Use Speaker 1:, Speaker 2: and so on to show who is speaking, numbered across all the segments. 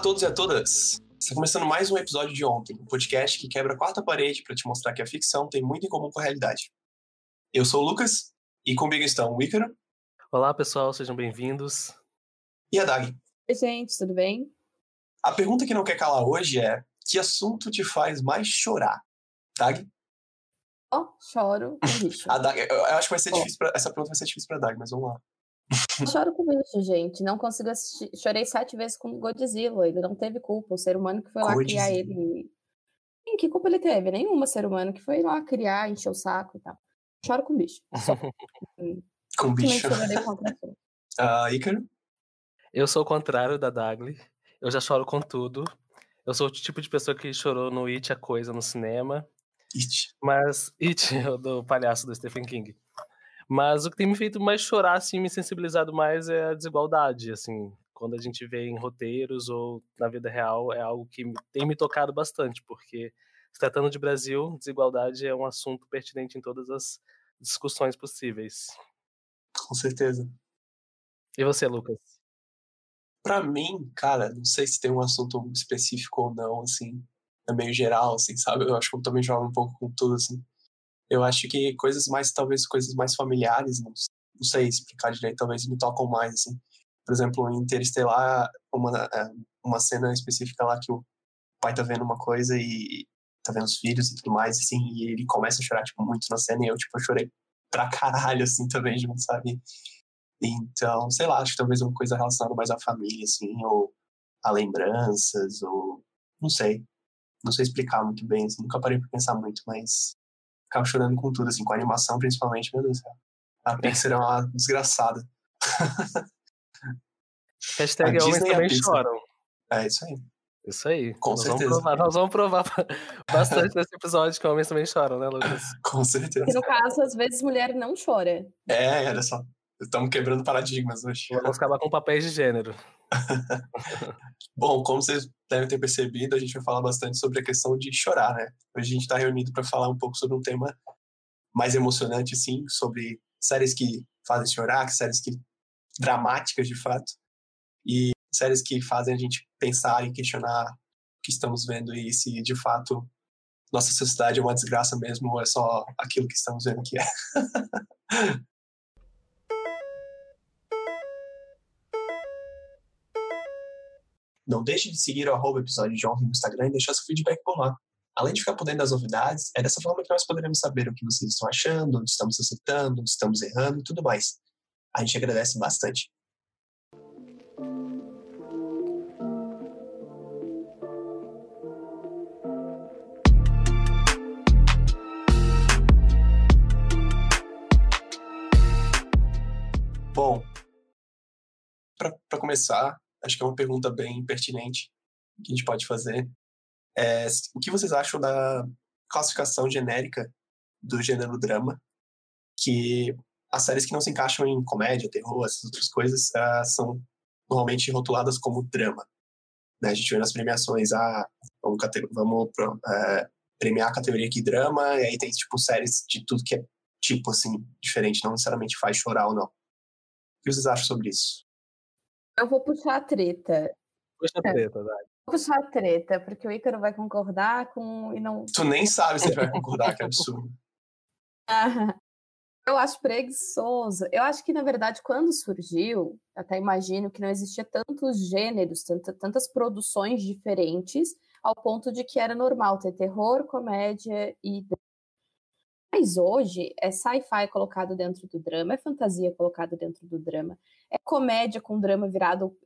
Speaker 1: a todos e a todas! Está começando mais um episódio de Ontem, um podcast que quebra a quarta parede para te mostrar que a ficção tem muito em comum com a realidade. Eu sou o Lucas e comigo estão o Ícaro.
Speaker 2: Olá, pessoal, sejam bem-vindos.
Speaker 1: E a Dag.
Speaker 3: Oi, gente, tudo bem?
Speaker 1: A pergunta que não quer calar hoje é: que assunto te faz mais chorar? Dag?
Speaker 3: Ó, oh, choro
Speaker 1: a Dag, eu acho que vai ser oh. difícil pra, essa pergunta vai ser difícil para Dag, mas vamos lá.
Speaker 3: Choro com bicho, gente. Não consigo assistir. Chorei sete vezes com Godzilla. Ele não teve culpa. O ser humano que foi lá Godzilla. criar ele. Sim, que culpa ele teve? Nenhuma ser humano que foi lá criar, encher o saco e tal. Choro com bicho.
Speaker 1: com bicho. uh, Ícaro?
Speaker 2: Eu sou o contrário da Dagli. Eu já choro com tudo. Eu sou o tipo de pessoa que chorou no It a Coisa no cinema.
Speaker 1: It.
Speaker 2: Mas It, do palhaço do Stephen King. Mas o que tem me feito mais chorar, assim, me sensibilizado mais é a desigualdade, assim. Quando a gente vê em roteiros ou na vida real, é algo que tem me tocado bastante, porque se tratando de Brasil, desigualdade é um assunto pertinente em todas as discussões possíveis.
Speaker 1: Com certeza.
Speaker 2: E você, Lucas?
Speaker 1: Para mim, cara, não sei se tem um assunto específico ou não, assim, é meio geral, assim, sabe? Eu acho que eu também jogo um pouco com tudo, assim. Eu acho que coisas mais, talvez coisas mais familiares, não, não sei explicar direito, talvez me tocam mais, assim. Por exemplo, em Interestelar, uma, é, uma cena específica lá que o pai tá vendo uma coisa e tá vendo os filhos e tudo mais, assim, e ele começa a chorar, tipo, muito na cena, e eu, tipo, chorei pra caralho, assim, também, junto, sabe? Então, sei lá, acho que talvez uma coisa relacionada mais à família, assim, ou a lembranças, ou não sei. Não sei explicar muito bem, assim, nunca parei pra pensar muito, mas ficava chorando com tudo, assim, com a animação principalmente, meu Deus do céu. A Pixar é uma desgraçada.
Speaker 2: Hashtag a homens também choram.
Speaker 1: É isso aí.
Speaker 2: Isso aí.
Speaker 1: Com
Speaker 2: nós
Speaker 1: certeza.
Speaker 2: Vamos provar, nós vamos provar bastante nesse episódio que homens também choram, né, Lucas?
Speaker 1: Com certeza.
Speaker 3: Porque no caso, às vezes, mulher não chora.
Speaker 1: É, olha só. Estamos quebrando paradigmas hoje.
Speaker 2: Vamos acabar com papéis de gênero.
Speaker 1: Bom, como vocês devem ter percebido, a gente vai falar bastante sobre a questão de chorar, né? Hoje a gente está reunido para falar um pouco sobre um tema mais emocionante, sim, sobre séries que fazem chorar, séries que dramáticas de fato, e séries que fazem a gente pensar e questionar o que estamos vendo e se de fato nossa sociedade é uma desgraça mesmo ou é só aquilo que estamos vendo que é. Não deixe de seguir o arroba episódio de ontem no Instagram e deixar seu feedback por lá. Além de ficar por dentro das novidades, é dessa forma que nós poderemos saber o que vocês estão achando, onde estamos acertando, onde estamos errando e tudo mais. A gente agradece bastante. Bom, para começar, acho que é uma pergunta bem pertinente que a gente pode fazer. É, o que vocês acham da classificação genérica do gênero drama, que as séries que não se encaixam em comédia, terror, essas outras coisas, uh, são normalmente rotuladas como drama. Né? A gente vê nas premiações, ah, vamos, vamos uh, premiar a categoria aqui drama, e aí tem tipo séries de tudo que é tipo assim, diferente, não necessariamente faz chorar ou não. O que vocês acham sobre isso?
Speaker 3: Eu vou puxar a treta.
Speaker 2: Puxa a treta, vai.
Speaker 3: Vou puxar a treta, porque o Ícaro vai concordar com. E não...
Speaker 1: Tu nem sabe se ele vai concordar, que absurdo.
Speaker 3: eu acho preguiçoso. Eu acho que, na verdade, quando surgiu, até imagino que não existia tantos gêneros, tantas produções diferentes, ao ponto de que era normal ter terror, comédia e mas hoje é sci-fi colocado dentro do drama, é fantasia colocado dentro do drama, é comédia com drama virado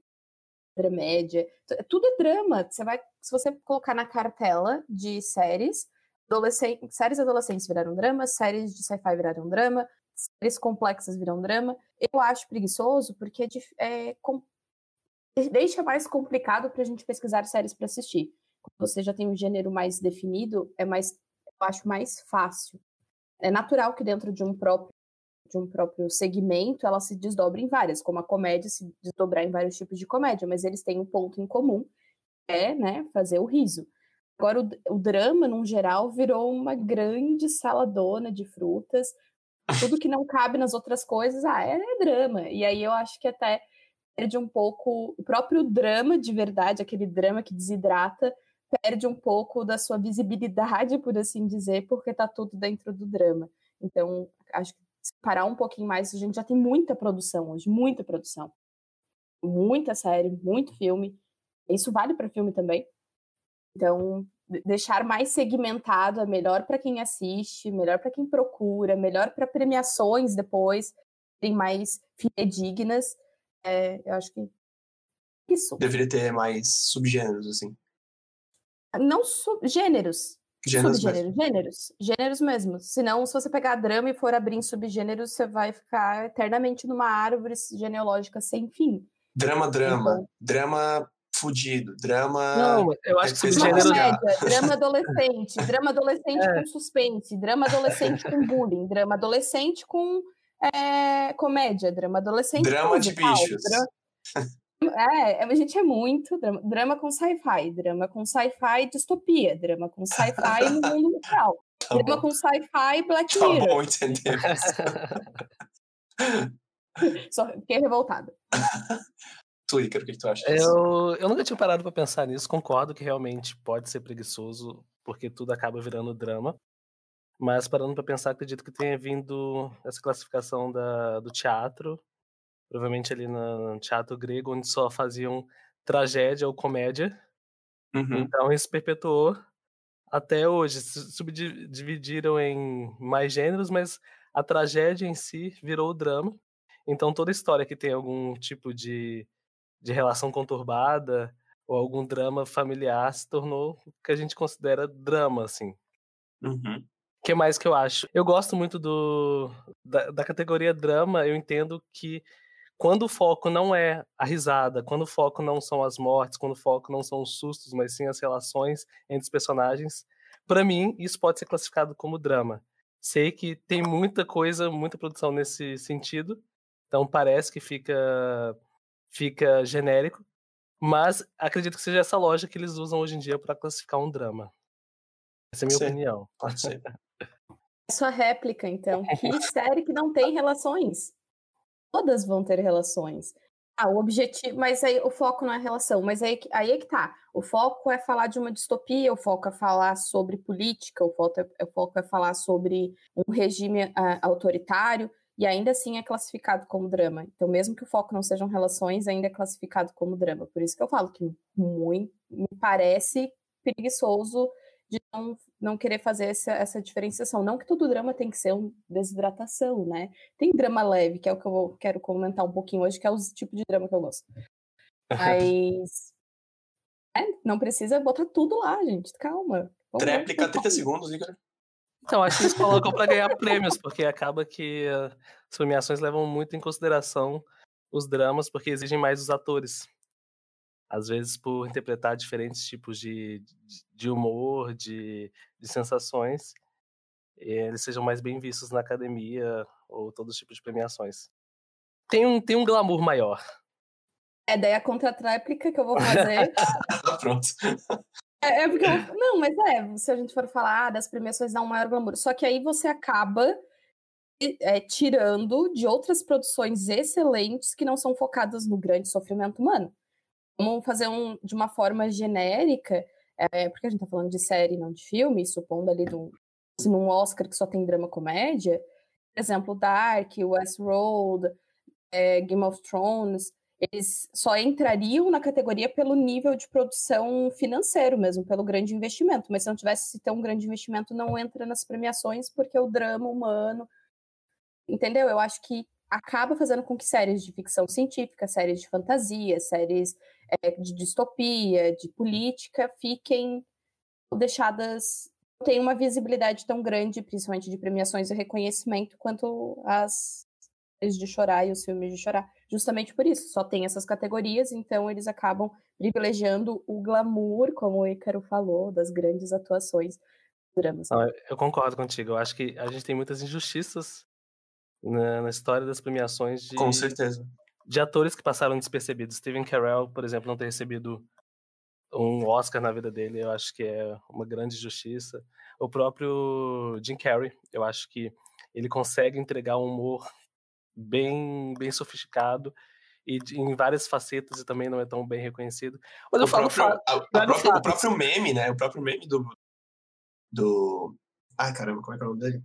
Speaker 3: dramédia, tudo é drama. Você vai, se você colocar na cartela de séries, adolescente, séries adolescentes viraram drama, séries de sci-fi viraram drama, séries complexas viram drama. Eu acho preguiçoso porque é, é com, deixa mais complicado para a gente pesquisar séries para assistir. Quando você já tem um gênero mais definido, é mais, eu acho mais fácil é natural que dentro de um próprio de um próprio segmento ela se desdobre em várias, como a comédia se desdobrar em vários tipos de comédia, mas eles têm um ponto em comum, é, né, fazer o riso. Agora o, o drama, num geral, virou uma grande saladona de frutas. Tudo que não cabe nas outras coisas, ah, é, é drama. E aí eu acho que até perde um pouco o próprio drama de verdade, aquele drama que desidrata, perde um pouco da sua visibilidade, por assim dizer, porque está tudo dentro do drama. Então, acho que parar um pouquinho mais, a gente já tem muita produção hoje, muita produção. Muita série, muito filme. Isso vale para filme também. Então, deixar mais segmentado é melhor para quem assiste, melhor para quem procura, melhor para premiações depois, tem mais fidedignas. É, eu acho que isso.
Speaker 1: Deveria ter mais subgêneros, assim.
Speaker 3: Não subgêneros.
Speaker 1: Gêneros
Speaker 3: subgêneros,
Speaker 1: mesmo.
Speaker 3: gêneros, gêneros mesmo. Senão, se você pegar drama e for abrir em subgêneros, você vai ficar eternamente numa árvore genealógica sem fim.
Speaker 1: Drama, drama.
Speaker 3: Então-
Speaker 1: Drama fudido. Drama.
Speaker 2: Não, eu acho que subgênero.
Speaker 3: comédia, drama adolescente, drama adolescente
Speaker 2: É.
Speaker 3: com suspense, drama adolescente com bullying, drama adolescente com é, comédia, drama adolescente
Speaker 1: Drama
Speaker 3: com
Speaker 1: de
Speaker 3: musical,
Speaker 1: bichos.
Speaker 3: dra- É, a gente é muito drama, drama com sci-fi, drama com sci-fi distopia, drama com sci-fi no mundo real,
Speaker 1: Tá
Speaker 3: drama
Speaker 1: bom.
Speaker 3: com sci-fi Black
Speaker 1: Tá
Speaker 3: Mirror.
Speaker 1: bom, entendemos.
Speaker 3: Só fiquei revoltada.
Speaker 1: tu, Ícaro, o que tu acha disso?
Speaker 2: Eu, eu nunca tinha parado pra pensar nisso. Concordo que realmente pode ser preguiçoso, porque tudo acaba virando drama. Mas parando pra pensar, acredito que tenha vindo essa classificação da, do teatro, provavelmente ali no teatro grego, onde só faziam tragédia ou comédia.
Speaker 1: Uhum.
Speaker 2: Então isso perpetuou até hoje. Subdividiram em mais gêneros, mas a tragédia em si virou o drama. Então toda história que tem algum tipo de, de relação conturbada ou algum drama familiar se tornou o que a gente considera drama, assim.
Speaker 1: Uhum.
Speaker 2: O que mais que eu acho? Eu gosto muito do da, da categoria drama, eu entendo que quando o foco não é a risada, quando o foco não são as mortes, quando o foco não são os sustos, mas sim as relações entre os personagens, para mim isso pode ser classificado como drama. Sei que tem muita coisa, muita produção nesse sentido, então parece que fica fica genérico, mas acredito que seja essa lógica que eles usam hoje em dia para classificar um drama. Essa é a minha
Speaker 1: Sim.
Speaker 2: opinião.
Speaker 1: Pode ser.
Speaker 3: Sua réplica, então. Que série que não tem relações? Todas vão ter relações. Ah, o objetivo, mas aí o foco não é relação, mas aí, que- aí é que tá. O foco é falar de uma distopia, o foco é falar sobre política, o foco é, o foco é falar sobre um regime ah, autoritário, e ainda assim é classificado como drama. Então, mesmo que o foco não sejam relações, ainda é classificado como drama. Por isso que eu falo que muito, me parece preguiçoso de não, não querer fazer essa, essa diferenciação. Não que todo drama tem que ser uma desidratação, né? Tem drama leve, que é o que eu vou- quero comentar um pouquinho hoje, que é o tipo de drama que eu gosto. Mas. é, não precisa botar tudo lá, gente. Calma. Vamos-
Speaker 1: Tréplica,
Speaker 3: vamos
Speaker 1: 30
Speaker 3: calma.
Speaker 1: segundos, Ícaro.
Speaker 2: Então, acho que eles colocam para ganhar prêmios, porque acaba que as premiações levam muito em consideração os dramas, porque exigem mais dos atores. Às vezes, por interpretar diferentes tipos de, de- de humor, de, de sensações, eles sejam mais bem vistos na academia ou todos os tipos de premiações. Tem um, tem um glamour maior.
Speaker 3: É, daí a contra-tréplica que eu vou fazer.
Speaker 1: Pronto.
Speaker 3: É, é porque eu- não, mas é, se a gente for falar ah, das premiações dá um maior glamour. Só que aí você acaba é, tirando de outras produções excelentes que não são focadas no grande sofrimento humano. Vamos fazer um de uma forma genérica, é, porque a gente tá falando de série, não de filme, supondo ali num, num Oscar que só tem drama comédia, por exemplo, Dark, Westworld, é, Game of Thrones, eles só entrariam na categoria pelo nível de produção financeiro mesmo, pelo grande investimento. Mas se não tivesse se ter um grande investimento, não entra nas premiações, porque o drama humano. Entendeu? Eu acho que acaba fazendo com que séries de ficção científica, séries de fantasia, séries é, de distopia, de política, fiquem deixadas. não tenham uma visibilidade tão grande, principalmente de premiações e reconhecimento, quanto as de chorar e os filmes de chorar justamente por isso, só tem essas categorias, então eles acabam privilegiando o glamour, como o Ícaro falou, das grandes atuações dos dramas.
Speaker 2: Não, eu concordo contigo. Eu acho que a gente tem muitas injustiças na, na história das premiações de,
Speaker 1: Com certeza.
Speaker 2: De atores que passaram despercebidos. Steven Carell, por exemplo, não ter recebido um Oscar na vida dele, eu acho que é uma grande injustiça. O próprio Jim Carrey, eu acho que ele consegue entregar um humor bem, bem sofisticado e em várias facetas e também não é tão bem reconhecido. Mas eu
Speaker 1: o
Speaker 2: falo
Speaker 1: próprio, a, a próprio, o próprio meme, né? O próprio meme do. do. Ai, caramba, como é que é o nome dele?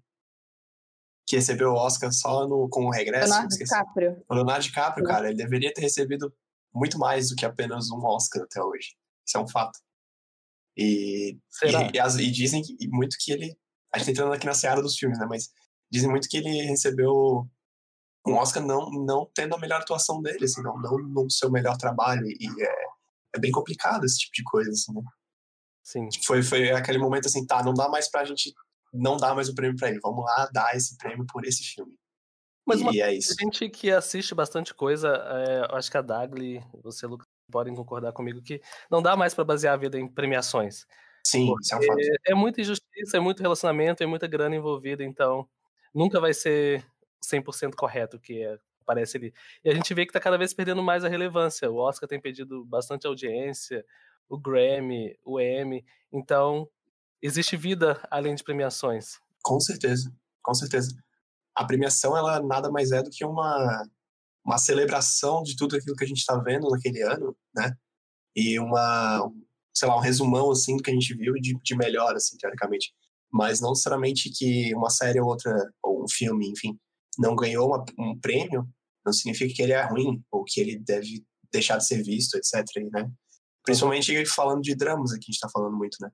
Speaker 1: Que recebeu o Oscar só no, com o regresso.
Speaker 3: Leonardo DiCaprio.
Speaker 1: O Leonardo DiCaprio, cara, ele deveria ter recebido muito mais do que apenas um Oscar até hoje. Isso é um fato. E, e, e, as, e, dizem que, muito que ele. A gente tá entrando aqui na seara dos filmes, né? Mas dizem muito que ele recebeu um Oscar não, não tendo a melhor atuação dele, assim, não, não no seu melhor trabalho. E é, é bem complicado esse tipo de coisa, assim, né?
Speaker 2: Sim.
Speaker 1: Foi, foi aquele momento assim, tá, não dá mais pra gente não dar mais o prêmio pra ele. Vamos lá dar esse prêmio por esse filme.
Speaker 2: Mas e é isso. gente que assiste bastante coisa, é, acho que a Dagli, você, Lucas, podem concordar comigo que não dá mais para basear a vida em premiações.
Speaker 1: Sim, isso é um fato.
Speaker 2: É muita injustiça, é muito relacionamento, é muita grana envolvida, então nunca vai ser 100% correto o que é, aparece ali. E a gente vê que está cada vez perdendo mais a relevância. O Oscar tem perdido bastante audiência, o Grammy, o Emmy. Então, existe vida além de premiações.
Speaker 1: Com certeza, com certeza. A premiação, ela nada mais é do que uma uma celebração de tudo aquilo que a gente está vendo naquele ano, né? E uma, sei lá, um resumão, assim, do que a gente viu de, de melhor, assim, teoricamente. Mas não necessariamente que uma série ou outra, ou um filme, enfim, não ganhou uma, um prêmio, não significa que ele é ruim, ou que ele deve deixar de ser visto, etc, né? Principalmente falando de dramas aqui, a gente está falando muito, né?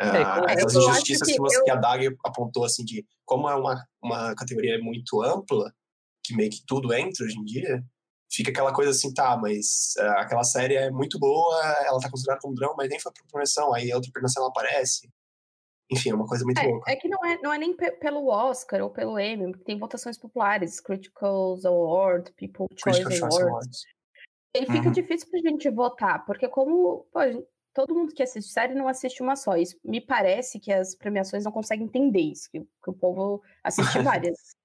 Speaker 1: É, ah, essas injustiças que, você, eu... que a Dag apontou, assim, de como é uma, uma categoria muito ampla, que meio que tudo entra hoje em dia, fica aquela coisa assim, tá, mas uh, aquela série é muito boa, ela tá considerada como drama, mas nem foi por premiação, aí a outra premiação ela aparece. Enfim, é uma coisa muito
Speaker 3: é,
Speaker 1: louca.
Speaker 3: É que não é, não é nem pelo Oscar ou pelo Emmy, tem votações populares, Critical Award, People Choice Critical Awards. E fica uhum. difícil pra gente votar, porque como pô, todo mundo que assiste série não assiste uma só. Isso me parece que as premiações não conseguem entender isso, que, que o povo assiste várias.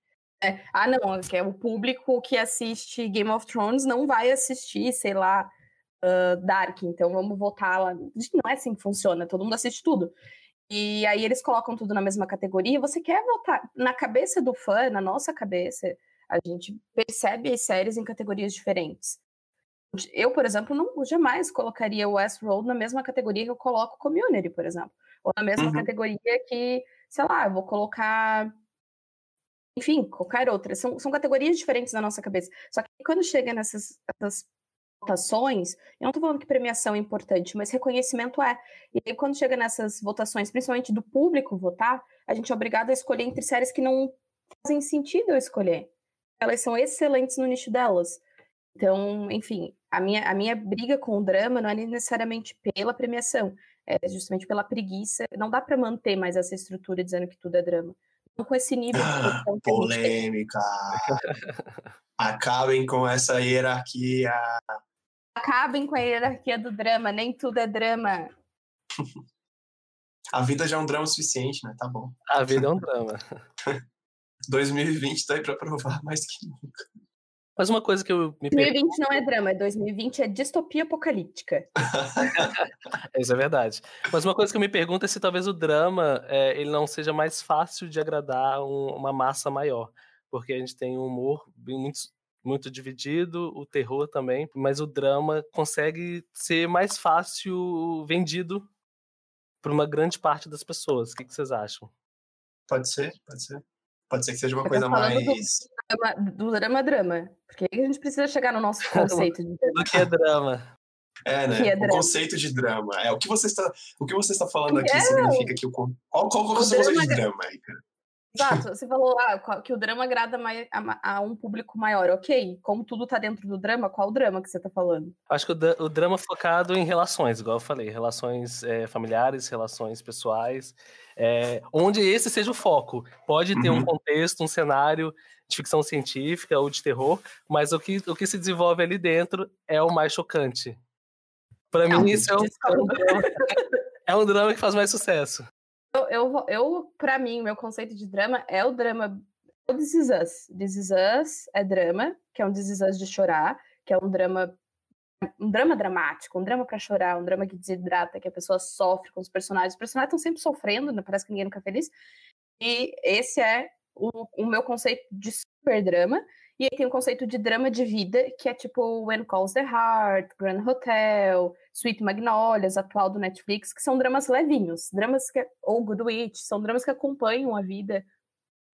Speaker 3: É, ah, não, que é o público que assiste Game of Thrones não vai assistir, sei lá, uh, Dark, então vamos votar lá. Não é assim que funciona, todo mundo assiste tudo. E aí eles colocam tudo na mesma categoria. Você quer votar na cabeça do fã, na nossa cabeça, a gente percebe as séries em categorias diferentes. Eu, por exemplo, não jamais colocaria o Westworld na mesma categoria que eu coloco Community, por exemplo. Ou na mesma uhum. categoria que, sei lá, eu vou colocar enfim, qualquer outra. São, são categorias diferentes na nossa cabeça. Só que quando chega nessas, nessas votações, eu não estou falando que premiação é importante, mas reconhecimento é. E aí, quando chega nessas votações, principalmente do público votar, a gente é obrigado a escolher entre séries que não fazem sentido eu escolher. Elas são excelentes no nicho delas. Então, enfim, a minha, a minha briga com o drama não é necessariamente pela premiação, é justamente pela preguiça. Não dá para manter mais essa estrutura dizendo que tudo é drama com esse nível
Speaker 1: de produção. Polêmica. Acabem com essa hierarquia.
Speaker 3: Acabem com a hierarquia do drama, nem tudo é drama.
Speaker 1: A vida já é um drama suficiente, né? Tá bom.
Speaker 2: A vida é um drama.
Speaker 1: 2020 tá aí pra provar mais que nunca.
Speaker 2: Mas uma coisa que eu
Speaker 3: me 2020 não é drama, 2020 é distopia apocalíptica.
Speaker 2: Isso é verdade. Mas uma coisa que eu me pergunto é se talvez o drama é, ele não seja mais fácil de agradar um, uma massa maior. Porque a gente tem um humor muito, muito dividido, o terror também, mas o drama consegue ser mais fácil vendido por uma grande parte das pessoas. O que, que vocês acham?
Speaker 1: Pode ser, pode ser. Pode ser que seja uma coisa mais.
Speaker 3: Do drama, do drama drama. Porque a gente precisa chegar no nosso conceito de drama.
Speaker 2: Do que é drama.
Speaker 1: É, né? É o conceito de drama. É, o que você está, o que você está falando aqui é, significa que o. Qual, qual, qual é o seu conceito de drama aí, cara?
Speaker 3: Exato, você falou ah, que o drama agrada a, a, um público maior, ok? Como tudo tá dentro do drama, qual drama que você tá falando?
Speaker 2: Acho que o, o drama focado em relações, igual eu falei, relações é, familiares, relações pessoais, é, onde esse seja o foco. Pode ter uhum. um contexto, um cenário de ficção científica ou de terror, mas o que, o que se desenvolve ali dentro é o mais chocante. Para mim, isso é um, é um, drama, é um drama que faz mais sucesso.
Speaker 3: Eu, eu, eu para mim, meu conceito de drama é o drama. O This Is Us. This Is Us é drama, que é um This Is Us de chorar, que é um drama um drama dramático, um drama para chorar, um drama que desidrata, que a pessoa sofre com os personagens. Os personagens estão sempre sofrendo, né? parece que ninguém nunca é feliz. E esse é o, o meu conceito de super drama. E aí tem o conceito de drama de vida, que é tipo When Calls the Heart, Grand Hotel, Sweet Magnolias, atual do Netflix, que são dramas levinhos, dramas que, ou Good Witch, são dramas que acompanham a vida,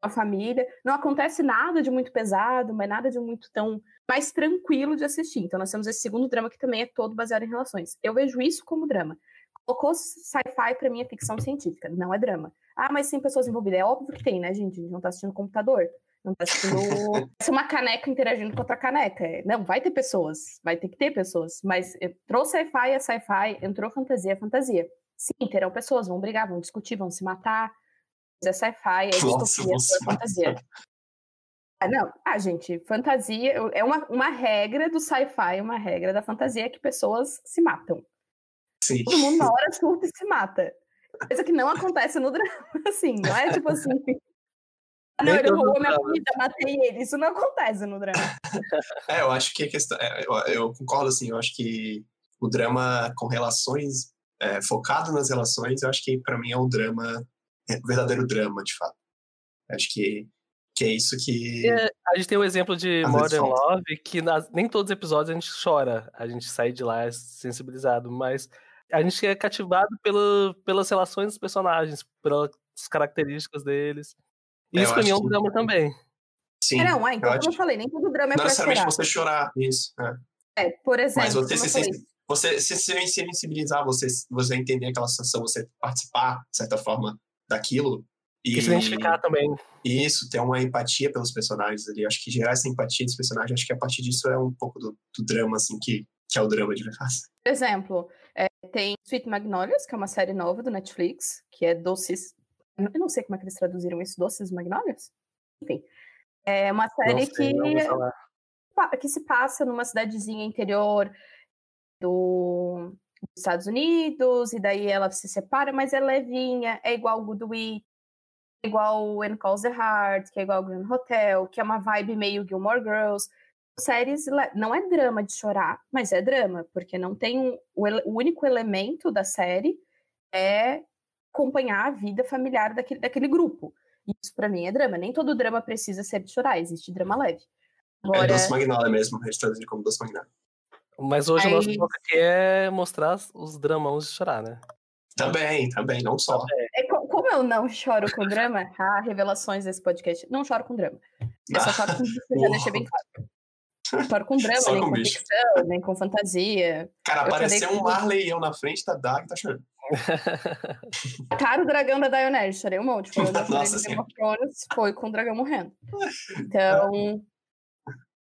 Speaker 3: a família. Não acontece nada de muito pesado, mas nada de muito tão mais tranquilo de assistir. Então nós temos esse segundo drama que também é todo baseado em relações. Eu vejo isso como drama. Colocou sci-fi para mim é ficção científica, não é drama. Ah, mas tem pessoas envolvidas. É óbvio que tem, né, gente? A gente não tá assistindo computador. Não tá assistindo uma caneca interagindo com outra caneca. Não, vai ter pessoas, vai ter que ter pessoas. Mas entrou sci-fi, é sci-fi, entrou fantasia, é fantasia. Sim, terão pessoas, vão brigar, vão discutir, vão se matar. É sci-fi, é distopia, é fantasia. Ah, não, ah, gente, fantasia é uma, uma regra do sci-fi, uma regra da fantasia que pessoas se matam.
Speaker 1: Sim.
Speaker 3: Todo mundo na hora surta e se mata. Coisa que não acontece no drama, assim, não é tipo assim. Ah, não, ele roubou minha comida, matei ele. Isso não acontece no drama.
Speaker 1: é, eu acho que a questão. É, eu, eu, concordo, assim, eu acho que o drama com relações, é, focado nas relações, eu acho que para mim é um drama, é verdadeiro drama, de fato. Acho que, que é isso que.
Speaker 2: É, a gente tem o um exemplo de Modern Love, que nas, nem todos os episódios a gente chora, a gente sai de lá sensibilizado, mas a gente é cativado pelo, pelas relações dos personagens, pelas características deles. É, isso pra mim é um que... drama também.
Speaker 1: Sim.
Speaker 3: É, não, é, então, eu como eu falei, nem todo drama é
Speaker 1: Não necessariamente
Speaker 3: chorar.
Speaker 1: você chorar, isso.
Speaker 3: É, é por exemplo.
Speaker 1: Mas você se, se, você se sensibilizar, você, você entender aquela situação, você participar, de certa forma, daquilo.
Speaker 2: E se identificar também.
Speaker 1: Isso, ter uma empatia pelos personagens ali. Acho que gerar essa empatia dos personagens, acho que a partir disso é um pouco do, do drama, assim, que, que é o drama de verdade.
Speaker 3: Por exemplo, é, tem Sweet Magnolias, que é uma série nova do Netflix, que é doces eu não sei como é que eles traduziram isso, Doces Magnólias? Enfim. É uma série sei, que, que se passa numa cidadezinha interior do, dos Estados Unidos, e daí ela se separa, mas é levinha, é igual Good Week, é igual When Calls the Heart, que é igual Grand Hotel, que é uma vibe meio Gilmore Girls. Séries não é drama de chorar, mas é drama, porque não tem o, o único elemento da série é acompanhar a vida familiar daquele, daquele grupo. Isso para mim é drama. Nem todo drama precisa ser de chorar, existe drama leve.
Speaker 1: É Agora... É Doce Magnólia mesmo, a gente traduz como Doce Magnólia.
Speaker 2: Mas hoje Aí... o nosso foco aqui é mostrar os dramãos de chorar, né?
Speaker 1: Também, também, não só.
Speaker 3: É, como eu não choro com drama, ah, revelações desse podcast, não choro com drama. Eu só choro com já deixei bem claro. Não choro com drama, nem com, com ficção, nem com fantasia.
Speaker 1: Cara, apareceu um Marley e eu na frente da Dag tá chorando.
Speaker 3: Cara, o dragão da Daenerys, chorei um monte. Foi Nossa, Game of Thrones, foi com o dragão morrendo. Então,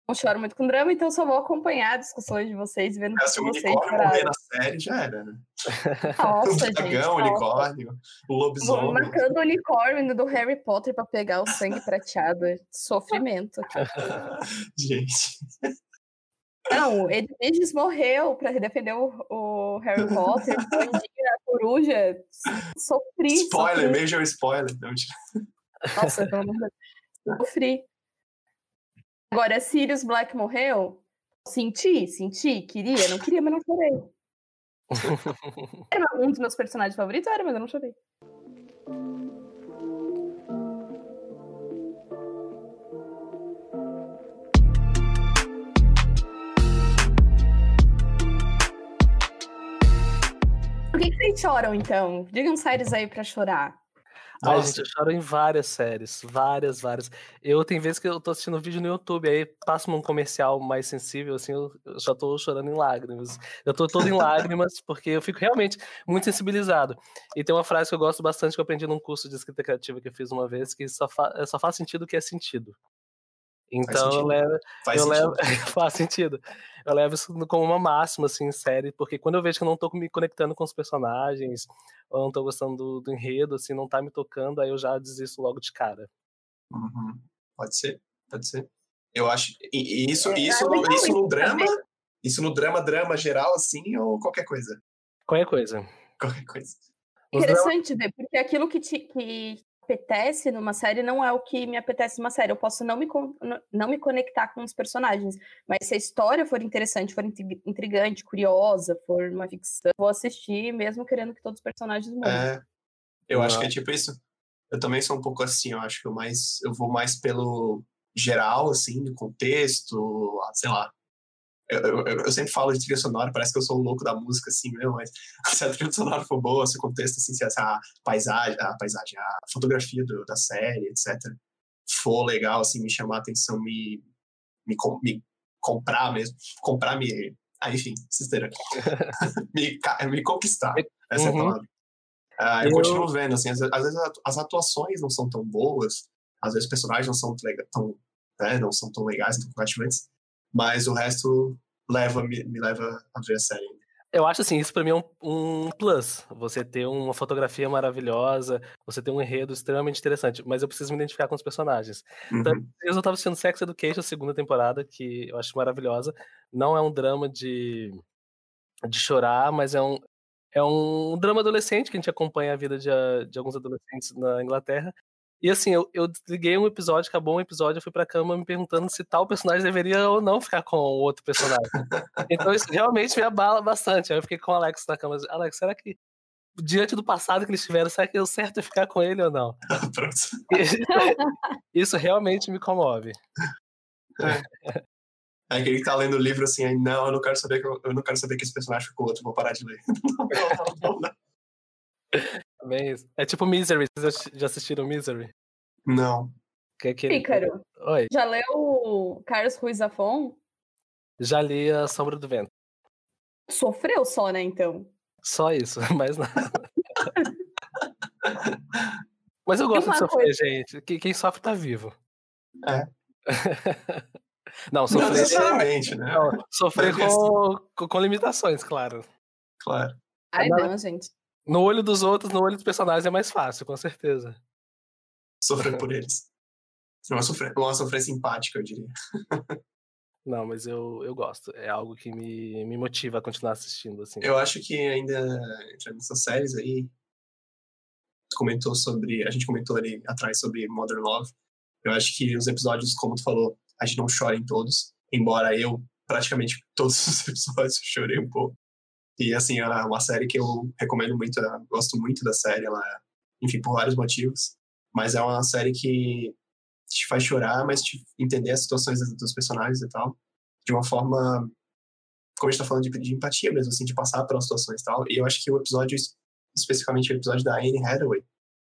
Speaker 3: não choro muito com drama, então só vou acompanhar discussões de vocês, vendo
Speaker 1: é, se o unicórnio morrer na série, já era, né?
Speaker 3: Nossa,
Speaker 1: o dragão, o unicórnio, o lobisomem.
Speaker 3: Marcando o unicórnio do Harry Potter pra pegar o sangue prateado. Sofrimento.
Speaker 1: gente.
Speaker 3: Não, Edwiges morreu para defender o, o, Harry Potter, a coruja. Sofri.
Speaker 1: Spoiler,
Speaker 3: sofri.
Speaker 1: major spoiler.
Speaker 3: Nossa, pelo amor de Sofri. Agora, Sirius Black morreu? Senti, senti, queria, não queria, mas não chorei. era um dos meus personagens favoritos, era, mas eu não chorei. Por que, que vocês choram, então? Digam séries aí pra chorar.
Speaker 2: Ai, gente, eu choro em várias séries. Várias, várias. Eu tem vezes que eu tô assistindo vídeo no YouTube, aí passa um comercial mais sensível, assim, eu, eu já tô chorando em lágrimas. Eu tô todo em lágrimas, porque eu fico realmente muito sensibilizado. E tem uma frase que eu gosto bastante que eu aprendi num curso de escrita criativa que eu fiz uma vez, que só, fa só faz sentido o que é sentido. Então eu levo, faz eu sentido. levo, faz sentido. Eu levo isso como uma máxima, assim, série, porque quando eu vejo que eu não tô me conectando com os personagens, ou não tô gostando do, do enredo, assim, não tá me tocando, aí eu já desisto logo de cara.
Speaker 1: Uhum. Pode ser, pode ser. Eu acho. E, isso, é, isso, no, isso no drama? Isso no drama, drama geral, assim, ou qualquer coisa?
Speaker 2: Qualquer coisa.
Speaker 1: Qualquer coisa.
Speaker 3: Interessante ver, porque aquilo que, te, que apetece numa série não é o que me apetece numa série. Eu posso não me, não me conectar com os personagens, mas se a história for interessante, for intrigante, curiosa, for uma ficção, vou assistir mesmo querendo que todos os personagens morram.
Speaker 1: É, eu acho que é tipo isso. Eu também sou um pouco assim, eu acho que eu mais eu vou mais pelo geral, assim, do contexto, sei lá. Eu, eu, eu, sempre falo de trilha sonora, parece que eu sou o louco da música, assim, mesmo, mas se a trilha sonora for boa, se o contexto, assim, se a paisagem, a paisagem, a fotografia do, da série, etc., for legal, assim, me chamar a atenção, me, me, me comprar mesmo, comprar, me. Ah, enfim, vocês me, me conquistar, essa uhum. é a uhum. palavra. Uh, eu, eu, continuo vendo, assim, às, às, vezes as atuações não são tão boas, às vezes os personagens não são tão, né, não são tão legais, tão cativantes, mas o resto leva, me, me leva a ver a série.
Speaker 2: Eu acho assim, isso pra mim é um, um, plus. Você ter uma fotografia maravilhosa, você ter um enredo extremamente interessante, mas eu preciso me identificar com os personagens. Então, uhum. Então, eu tava assistindo Sex Education, a segunda temporada, que eu acho maravilhosa. Não é um drama de, de chorar, mas é um, é um drama adolescente que a gente acompanha a vida de, de alguns adolescentes na Inglaterra. E assim, eu, eu desliguei um episódio, acabou um episódio, eu fui pra cama me perguntando se tal personagem deveria ou não ficar com o outro personagem. então isso realmente me abala bastante. Aí eu fiquei com o Alex na cama. Alex, será que diante do passado que eles tiveram, será que deu certo ficar com ele ou não? Pronto. Isso realmente me comove.
Speaker 1: É. É aquele que tá lendo o livro assim, aí, não, eu não quero saber que eu, eu não quero saber que esse personagem ficou outro, vou parar de ler. não, não, não,
Speaker 2: isso. É tipo Misery. Vocês já assistiram Misery?
Speaker 1: Não.
Speaker 3: Que é aquele... Pícaro.
Speaker 2: Oi.
Speaker 3: Já leu Carlos Ruiz Zafon?
Speaker 2: Já li A Sombra do Vento.
Speaker 3: Sofreu só, né, então?
Speaker 2: Só isso, mais nada. Mas eu gosto de sofrer, coisa... gente. Quem sofre tá vivo.
Speaker 1: É.
Speaker 2: Não, sofrer. Não
Speaker 1: necessariamente, né?
Speaker 2: Não, sofrer com, com, com, limitações, claro.
Speaker 1: Claro.
Speaker 3: Ai, não, gente.
Speaker 2: No olho dos outros, no olho dos personagens é mais fácil, com certeza.
Speaker 1: Sofrer por eles. Uma sofrência, uma sofrência simpática, eu diria.
Speaker 2: Não, mas eu, eu gosto. É algo que me, me motiva a continuar assistindo, assim.
Speaker 1: Eu acho que ainda, entrando nessas séries aí, comentou sobre... A gente comentou ali atrás sobre Modern Love. Eu acho que os episódios, como tu falou, a gente não chora em todos. Embora eu, praticamente todos os episódios, chorei um pouco. E, assim, é uma série que eu recomendo muito, eu gosto muito da série, ela, enfim, por vários motivos. Mas é uma série que te faz chorar, mas te entender as situações dos personagens e tal, de uma forma, como a gente tá falando de, de empatia mesmo, assim, de passar pelas situações e tal. E eu acho que o episódio, especificamente o episódio da Anne Hathaway,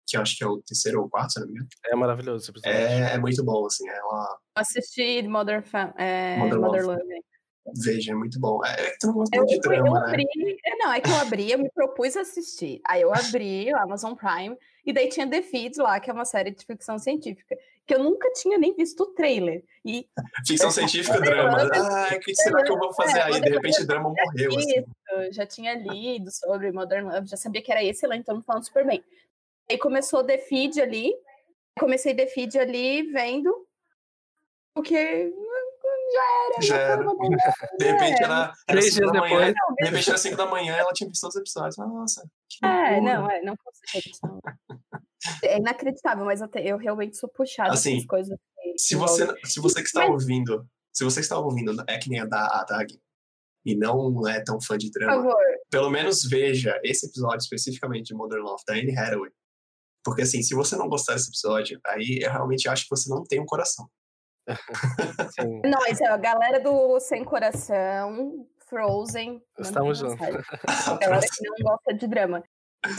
Speaker 1: que eu acho que é o terceiro ou quarto, se não me engano.
Speaker 2: É maravilhoso esse episódio.
Speaker 1: É, é muito bom, assim, ela...
Speaker 3: Assisti Mother, Fam é, Mother, Mother Love. Love.
Speaker 1: Veja, é muito bom. É, que tu não gosta eu, de drama, eu
Speaker 3: né? abri, né? Não, é que eu abri, eu me propus assistir. Aí eu abri o Amazon Prime e daí tinha The Feed lá, que é uma série de ficção científica, que eu nunca tinha nem visto o trailer. E...
Speaker 1: Ficção científica, drama. Ah, o que será que eu vou fazer é, aí? De repente, drama morreu. Assim. Isso,
Speaker 3: assim. já tinha lido sobre Modern Love, já sabia que era esse lá, então falando super bem. Aí começou The Feed ali, comecei The Feed ali, vendo, porque já era. Já era.
Speaker 1: De repente era. Três dias depois. Manhã, de repente era 5 da manhã ela tinha visto todos os episódios. Nossa.
Speaker 3: É, não, é, não consigo. É inacreditável, mas eu, te, eu realmente sou puxada
Speaker 1: assim,
Speaker 3: coisas.
Speaker 1: Se você, se você que está ouvindo, se você está ouvindo, é que nem a da a Dag e não é tão fã de drama, pelo menos veja esse episódio especificamente de Modern Love da Anne Hathaway. Porque assim, se você não gostar desse episódio, aí eu realmente acho que você não tem um coração.
Speaker 3: Não, isso é a galera do Sem Coração, Frozen.
Speaker 2: Estamos juntos.
Speaker 3: A galera que não gosta de drama.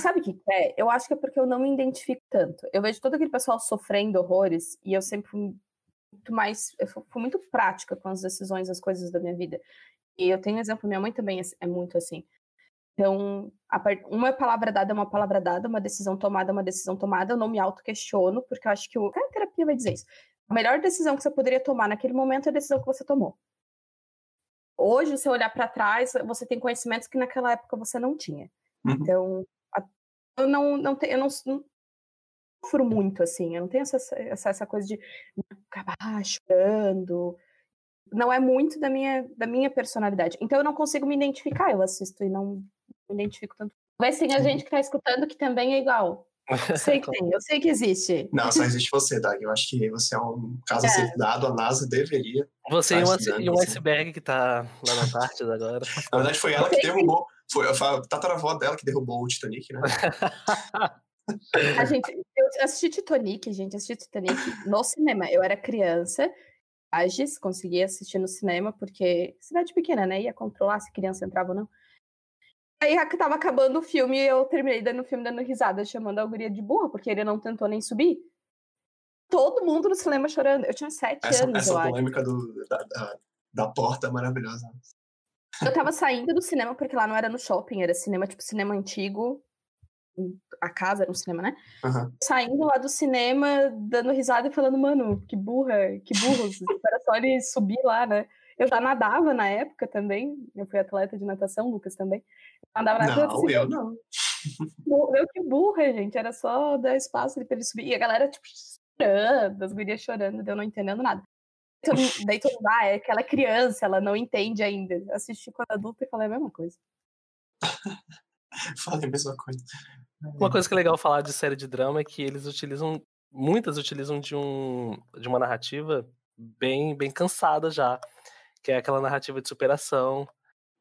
Speaker 3: Sabe o que é? Eu acho que é porque eu não me identifico tanto. Eu vejo todo aquele pessoal sofrendo horrores e eu sempre fui muito mais. Eu fui muito prática com as decisões, as coisas da minha vida. E eu tenho um exemplo, minha mãe também é, é muito assim. Então, uma palavra dada é uma palavra dada, uma decisão tomada é uma decisão tomada. Eu não me auto-questiono, porque eu acho que o. A terapia vai dizer isso. A melhor decisão que você poderia tomar naquele momento é a decisão que você tomou. Hoje, se olhar para trás, você tem conhecimentos que naquela época você não tinha. Uhum. Então, eu não, não, tenho, eu não, não sofro muito assim. Eu não tenho essa, essa, essa coisa de acabar chorando. Não é muito da minha, da minha personalidade. Então, eu não consigo me identificar. Eu assisto e não me identifico tanto. Mas tem a gente que está escutando que também é igual. Sei que tem, eu sei que existe.
Speaker 1: Não, só existe você, Dag. Eu acho que você é um caso é. a ser dado, a NASA deveria.
Speaker 2: Você e um, e um iceberg que tá lá na Antártida agora.
Speaker 1: Na verdade, foi ela que derrubou. Foi a tataravó dela que derrubou o Titanic, né?
Speaker 3: a gente, eu assisti Titanic, gente, assisti Titanic no cinema. Eu era criança, Agis, consegui assistir no cinema, porque cidade pequena, né? Ia controlar se criança entrava ou não. Aí tava acabando o filme e eu terminei dando o filme dando risada, chamando a guria de burra, porque ele não tentou nem subir. Todo mundo no cinema chorando. Eu tinha sete
Speaker 1: essa,
Speaker 3: anos,
Speaker 1: essa
Speaker 3: eu
Speaker 1: polêmica do, da, da, da, porta é maravilhosa.
Speaker 3: Eu tava saindo do cinema, porque lá não era no shopping, era cinema, tipo, cinema antigo. A casa era um cinema, né?
Speaker 1: Uhum.
Speaker 3: Saindo lá do cinema, dando risada e falando, mano, que burra, que burros. era só ele subir lá, né? Eu já nadava na época também. Eu fui atleta de natação, Lucas também.
Speaker 1: Andava na não, assim, eu não.
Speaker 3: Eu que burra, gente. Era só dar espaço para ele subir. E a galera, tipo, chorando, as gurias chorando, eu não entendendo nada. Daí todo mundo, ah, é que ela é criança, ela não entende ainda. Assisti quando adulta e falei a mesma coisa.
Speaker 1: falei a mesma coisa.
Speaker 2: Uma coisa que é legal falar de série de drama é que eles utilizam, muitas utilizam de, um, de uma narrativa bem, bem cansada já, que é aquela narrativa de superação,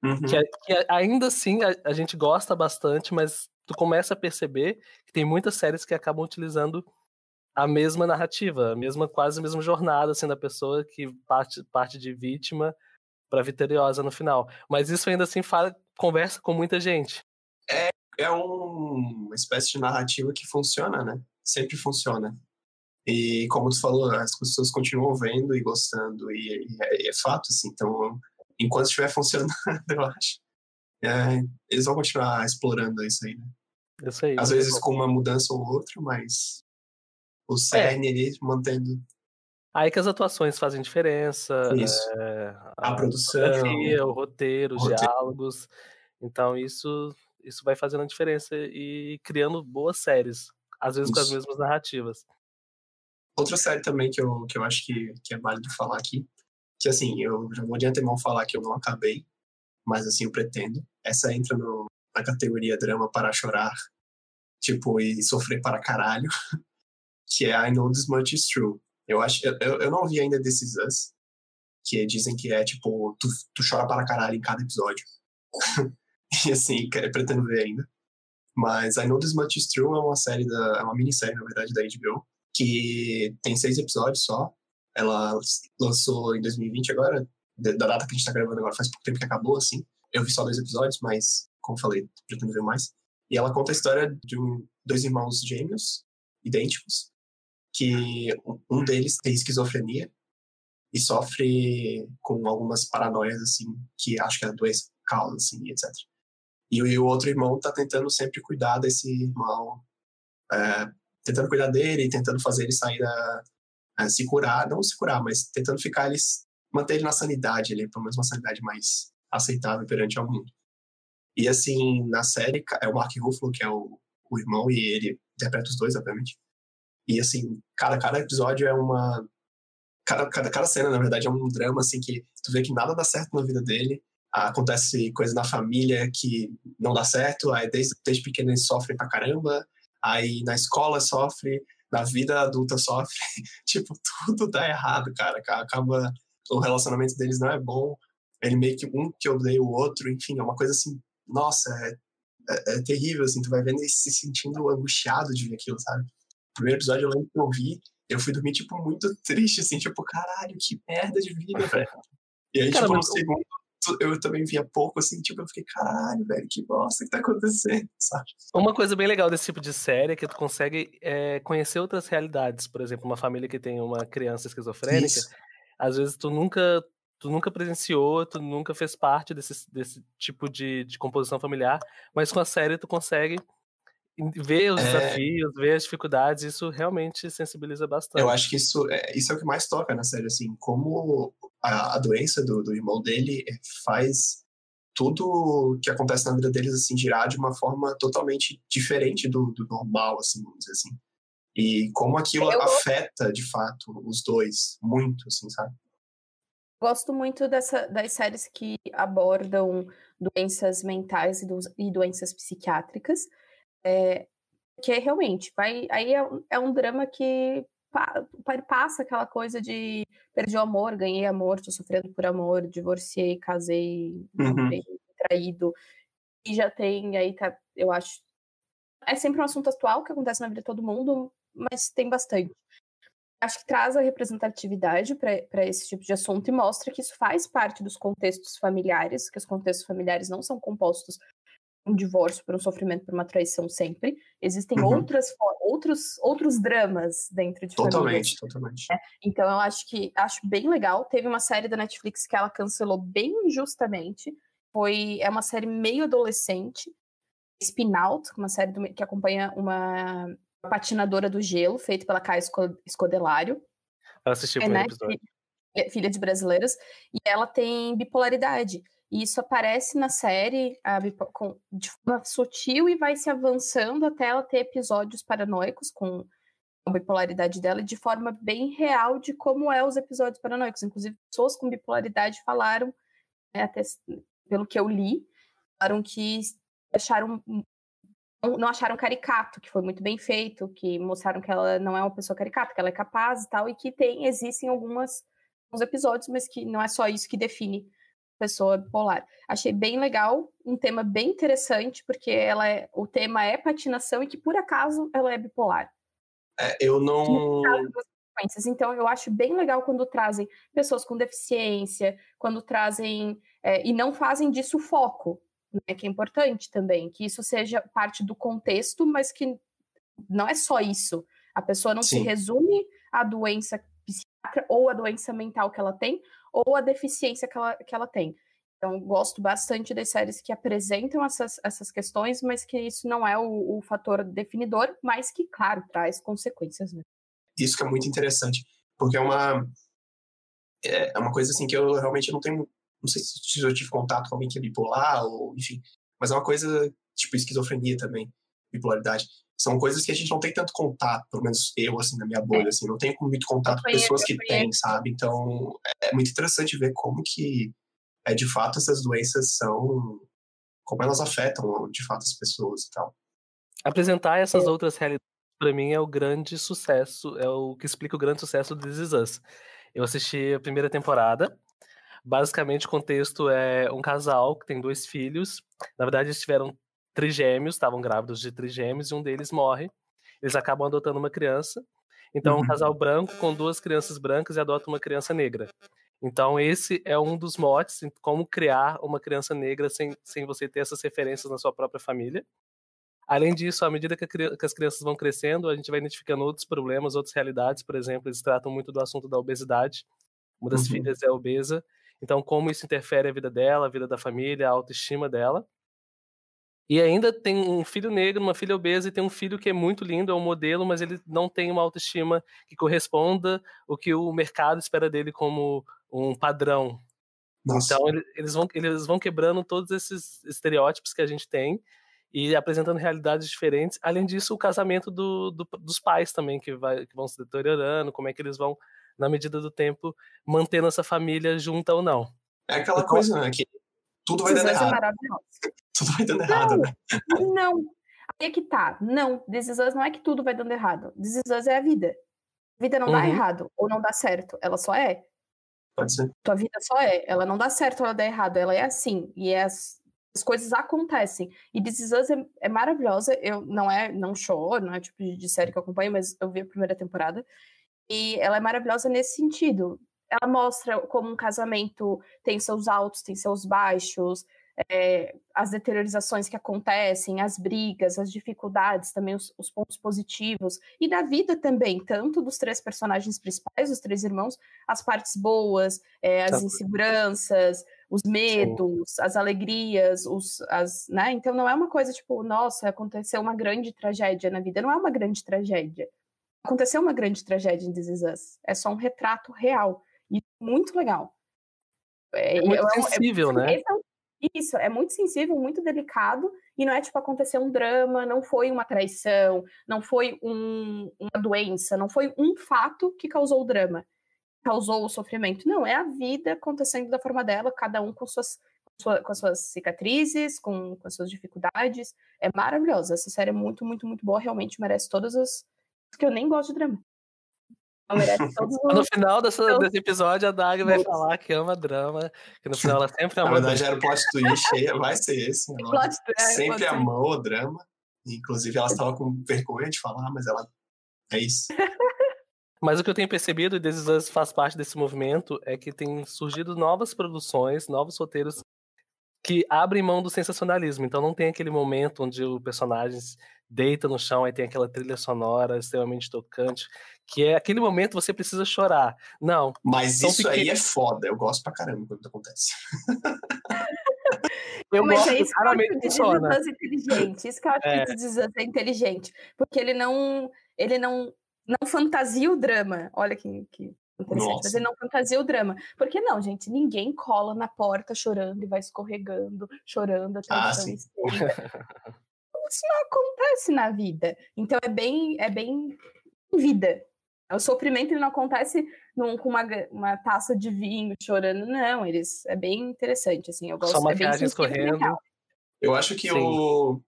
Speaker 1: Uhum.
Speaker 2: Que, que, ainda assim a, a, gente gosta bastante, mas tu começa a perceber que tem muitas séries que acabam utilizando a mesma narrativa, a mesma quase a mesma jornada assim da pessoa que parte parte de vítima para vitoriosa no final. Mas isso ainda assim fala, conversa com muita gente.
Speaker 1: É, é um, uma espécie de narrativa que funciona, né? Sempre funciona. E como tu falou, as pessoas continuam vendo e gostando, e, e é, é fato, assim. Então, enquanto estiver funcionando, eu acho. É, eles vão continuar explorando isso aí, né?
Speaker 2: Isso aí.
Speaker 1: Às vezes com uma mudança ou outra, mas o cerne é. ali mantendo.
Speaker 2: Aí que as atuações fazem diferença.
Speaker 1: Isso.
Speaker 2: É,
Speaker 1: a, a, produção.
Speaker 2: o roteiro, os diálogos. Então isso, isso vai fazendo a diferença e criando boas séries. Às vezes isso. com as mesmas narrativas.
Speaker 1: Outra série também que eu, que eu acho que, que é válido falar aqui que assim, eu já vou de antemão falar que eu não acabei, mas assim, eu pretendo. Essa entra no, na categoria drama para chorar, tipo, e sofrer para caralho, que é I Know This Much Is True. Eu acho, eu, eu não vi ainda Is Us, que dizem que é tipo, tu, tu chora para caralho em cada episódio. e assim, pretendo ver ainda. Mas I Know This Much Is True é uma série da, é uma minissérie, na verdade, da HBO, que tem seis episódios só, ela lançou em 2020 agora, da data que a gente tá gravando agora, faz pouco tempo que acabou, assim. Eu vi só dois episódios, mas, como falei, pretendo ver mais. E ela conta a história de um, dois irmãos gêmeos, idênticos, que um deles tem esquizofrenia e sofre com algumas paranoias, assim, que acho que a doença causa, assim, etc. E o, outro irmão tá tentando sempre cuidar desse irmão, é, tentando cuidar dele, tentando fazer ele sair da, se curar, não se curar, mas tentando ficar eles manter ele na sanidade, ele pelo menos uma sanidade mais aceitável perante ao mundo. E assim, na série é o Mark Ruffalo que é o, o irmão e ele interpreta os dois, obviamente. E assim, cada cada episódio é uma cada, cada, cada cena, na verdade, é um drama assim que tu vê que nada dá certo na vida dele. Acontece coisa na família que não dá certo, aí desde, desde pequeno ele sofre pra caramba, aí na escola sofre, na vida adulta sofre. tipo, tudo dá errado, cara. Acaba. O relacionamento deles não é bom. Ele meio que um que odeia o outro, enfim, é uma coisa assim, nossa, é, é, é terrível, assim, tu vai vendo e se sentindo angustiado de ver aquilo, sabe? O primeiro episódio eu lembro que eu vi, eu fui dormir, tipo, muito triste, assim, tipo, caralho, que merda de vida, velho. E aí, Cara, tipo, no segundo, eu também via pouco, assim, tipo, eu fiquei, caralho, velho, que bosta que tá acontecendo, sabe?
Speaker 2: Uma coisa bem legal desse tipo de série é que tu consegue é, conhecer outras realidades. Por exemplo, uma família que tem uma criança esquizofrênica, Isso. às vezes tu nunca tu nunca presenciou, tu nunca fez parte desse, desse tipo de, de composição familiar, mas com a série tu consegue ver os é... desafios, ver as dificuldades, isso realmente sensibiliza bastante.
Speaker 1: Eu acho que isso é, isso é o que mais toca na série, assim, como a, a doença do, do irmão dele faz tudo que acontece na vida deles, assim, girar de uma forma totalmente diferente do, do normal, assim, vamos dizer assim. E como aquilo Eu afeta, de fato, os dois, muito, assim, sabe?
Speaker 3: Gosto muito dessa, das séries que abordam doenças mentais e, do, e doenças psiquiátricas, é, que realmente vai. Aí é, é um drama que pa, passa aquela coisa de perdi o amor, ganhei amor, tô sofrendo por amor, divorciei, casei,
Speaker 1: uhum.
Speaker 3: traído. E já tem, aí tá, eu acho. É sempre um assunto atual que acontece na vida de todo mundo, mas tem bastante. Acho que traz a representatividade para esse tipo de assunto e mostra que isso faz parte dos contextos familiares, que os contextos familiares não são compostos um divórcio, por um sofrimento, por uma traição sempre. Existem uhum. outras, outros, outros dramas dentro de
Speaker 1: totalmente,
Speaker 3: famílias.
Speaker 1: Totalmente,
Speaker 3: né? Então eu acho que acho bem legal. Teve uma série da Netflix que ela cancelou bem injustamente. Foi é uma série meio adolescente, Spinout, uma série do, que acompanha uma, patinadora do gelo, feita pela Caia Escodelário.
Speaker 2: Eu assisti é, né? episódio.
Speaker 3: Filha de brasileiras, e ela tem bipolaridade. E isso aparece na série com, de forma sutil e vai se avançando até ela ter episódios paranoicos com a bipolaridade dela de forma bem real de como é os episódios paranoicos. Inclusive, pessoas com bipolaridade falaram, né, até pelo que eu li, falaram que acharam não acharam caricato, que foi muito bem feito, que mostraram que ela não é uma pessoa caricata, que ela é capaz e tal, e que tem existem algumas alguns episódios, mas que não é só isso que define pessoa bipolar. Achei bem legal, um tema bem interessante, porque ela é, o tema é patinação e que por acaso ela é bipolar.
Speaker 1: É, eu não.
Speaker 3: Então, eu acho bem legal quando trazem pessoas com deficiência, quando trazem. É, e não fazem disso foco, né, que é importante também, que isso seja parte do contexto, mas que não é só isso. A pessoa não Sim. se resume à doença psiquiátrica ou à doença mental que ela tem, ou a deficiência que ela, que ela tem. Então, gosto bastante das séries que apresentam essas, essas questões, mas que isso não é o, o fator definidor, mas que, claro, traz consequências. Né?
Speaker 1: Isso que é muito interessante, porque é uma, é, é uma coisa assim que eu realmente não tenho. Não sei se eu tive contato com alguém que é bipolar, ou enfim, mas é uma coisa tipo esquizofrenia também, bipolaridade são coisas que a gente não tem tanto contato, pelo menos eu, assim, na minha bolha, assim, não tenho muito contato com pessoas que têm, sabe? Então, é muito interessante ver como que, é, de fato, essas doenças são... como elas afetam, de fato, as pessoas e tal.
Speaker 2: Apresentar essas é. outras realidades, para mim, é o grande sucesso, é o que explica o grande sucesso do This Is Us. Eu assisti a primeira temporada, basicamente o contexto é um casal que tem dois filhos, na verdade eles tiveram trigêmeos, estavam grávidos de trigêmeos, e um deles morre. Eles acabam adotando uma criança. Então, uhum. um casal branco com duas crianças brancas e adota uma criança negra. Então, esse é um dos motes, como criar uma criança negra sem, sem você ter essas referências na sua própria família. Além disso, à medida que, a, que, as crianças vão crescendo, a gente vai identificando outros problemas, outras realidades. Por exemplo, eles tratam muito do assunto da obesidade. Uma das uhum. filhas é obesa. Então, como isso interfere a vida dela, a vida da família, a autoestima dela. E ainda tem um filho negro, uma filha obesa e tem um filho que é muito lindo, é um modelo, mas ele não tem uma autoestima que corresponda o que o mercado espera dele como um padrão. Nossa. Então eles vão, eles vão quebrando todos esses estereótipos que a gente tem e apresentando realidades diferentes. Além disso, o casamento do, do, dos pais também, que, vai, que vão se deteriorando, como é que eles vão, na medida do tempo, mantendo essa família junta ou não.
Speaker 1: É aquela coisa, né? Que tudo vai dando errado. É tudo vai dando não, errado, né?
Speaker 3: Não. Aí é que tá. Não, This Is Us não é que tudo vai dando errado. This Is Us é a vida. A vida não uhum. dá errado ou não dá certo. Ela só é.
Speaker 1: Pode ser.
Speaker 3: Tua vida só é. Ela não dá certo ou ela dá errado. Ela é assim. E é as, as coisas acontecem. E This Is Us é, é, maravilhosa. Eu não é, não show, não é tipo de série que eu acompanho, mas eu vi a primeira temporada. E ela é maravilhosa nesse sentido. Ela mostra como um casamento tem seus altos, tem seus baixos, é, as deteriorizações que acontecem, as brigas, as dificuldades, também os, os, pontos positivos, e da vida também, tanto dos três personagens principais, os três irmãos, as partes boas, é, as tá. inseguranças, os medos, as alegrias, os, as, né? Então não é uma coisa tipo, nossa, aconteceu uma grande tragédia na vida, não é uma grande tragédia. Aconteceu uma grande tragédia em This Is Us. É só um retrato real. Muito legal.
Speaker 2: É, é muito é, sensível, né?
Speaker 3: Isso, é muito sensível, muito delicado, e não é tipo acontecer um drama, não foi uma traição, não foi um, uma doença, não foi um fato que causou o drama, causou o sofrimento. Não, é a vida acontecendo da forma dela, cada um com suas, com as suas cicatrizes, com, com as suas dificuldades. É maravilhosa. Essa série é muito, muito, muito boa, realmente merece todas as. que eu nem gosto de drama.
Speaker 2: Todos. No final dessa, todos... desse episódio, a Dag vai falar que ama drama, que no final ela sempre
Speaker 1: ama. Na verdade, era o plot twist, vai ser esse. Ela plot, é, sempre amou o drama. Inclusive, ela estava com vergonha de falar, mas ela É isso.
Speaker 2: Mas o que eu tenho percebido, e This Is faz parte desse movimento, é que tem surgido novas produções, novos roteiros que abrem mão do sensacionalismo. Então não tem aquele momento onde o personagem deita no chão e tem aquela trilha sonora extremamente tocante, que é aquele momento você precisa chorar. Não.
Speaker 1: Mas isso pequenos... aí é foda. Eu gosto pra caramba quando acontece.
Speaker 3: eu Mas gosto, é isso claramente que funciona. inteligente. Isso que eu acho é. que é inteligente. Porque ele não. Ele não não fantasia o drama. Olha que, que interessante. Nossa. Mas ele não fantasia o drama. Porque não, gente, ninguém cola na porta chorando e vai escorregando, chorando até
Speaker 1: ah,
Speaker 3: sim. Isso não acontece na vida. Então é bem, é bem vida. O sofrimento ele não acontece num, com uma, uma taça de vinho chorando, não. Eles é bem interessante, assim. Eu gosto.
Speaker 2: Só
Speaker 3: é
Speaker 2: maquiagem escorrendo.
Speaker 1: Eu acho que Sim. o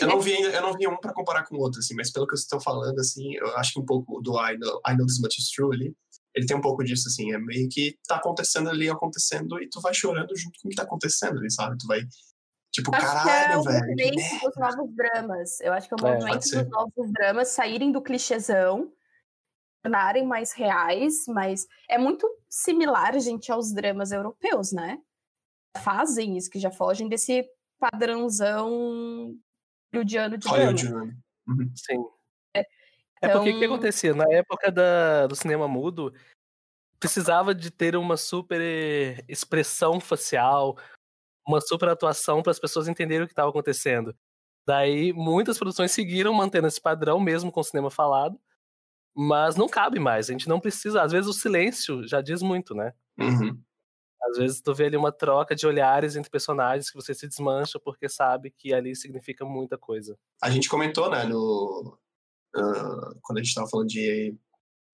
Speaker 1: eu não vi ainda, eu não vi um para comparar com o outro, assim, mas pelo que vocês estão falando, assim, eu acho que um pouco do I Know, I know This Much Is True ali, ele tem um pouco disso, assim, é meio que tá acontecendo ali, acontecendo, e tu vai chorando junto com o que tá acontecendo ali, sabe? Tu vai, tipo, acho caralho, velho.
Speaker 3: Que é o movimento dos novos dramas. Eu acho que é o é, movimento dos novos dramas saírem do clichêzão, tornarem mais reais, mas é muito similar, gente, aos dramas europeus, né? Fazem isso, que já fogem desse padrãozão hollywoodiano de
Speaker 1: Hollywoodiano. Uhum.
Speaker 2: Sim. É, então... é porque o que então acontecia? Na época da, do cinema mudo, precisava de ter uma super expressão facial, uma super atuação para as pessoas entenderem o que estava acontecendo. Daí, muitas produções seguiram mantendo esse padrão, mesmo com o cinema falado, mas não cabe mais. A gente não precisa. Às vezes, o silêncio já diz muito, né?
Speaker 1: Uhum.
Speaker 2: Às vezes tu vê ali uma troca de olhares entre personagens que você se desmancha porque sabe que ali significa muita coisa.
Speaker 1: A gente comentou, né, no... Uh, quando a gente tava falando de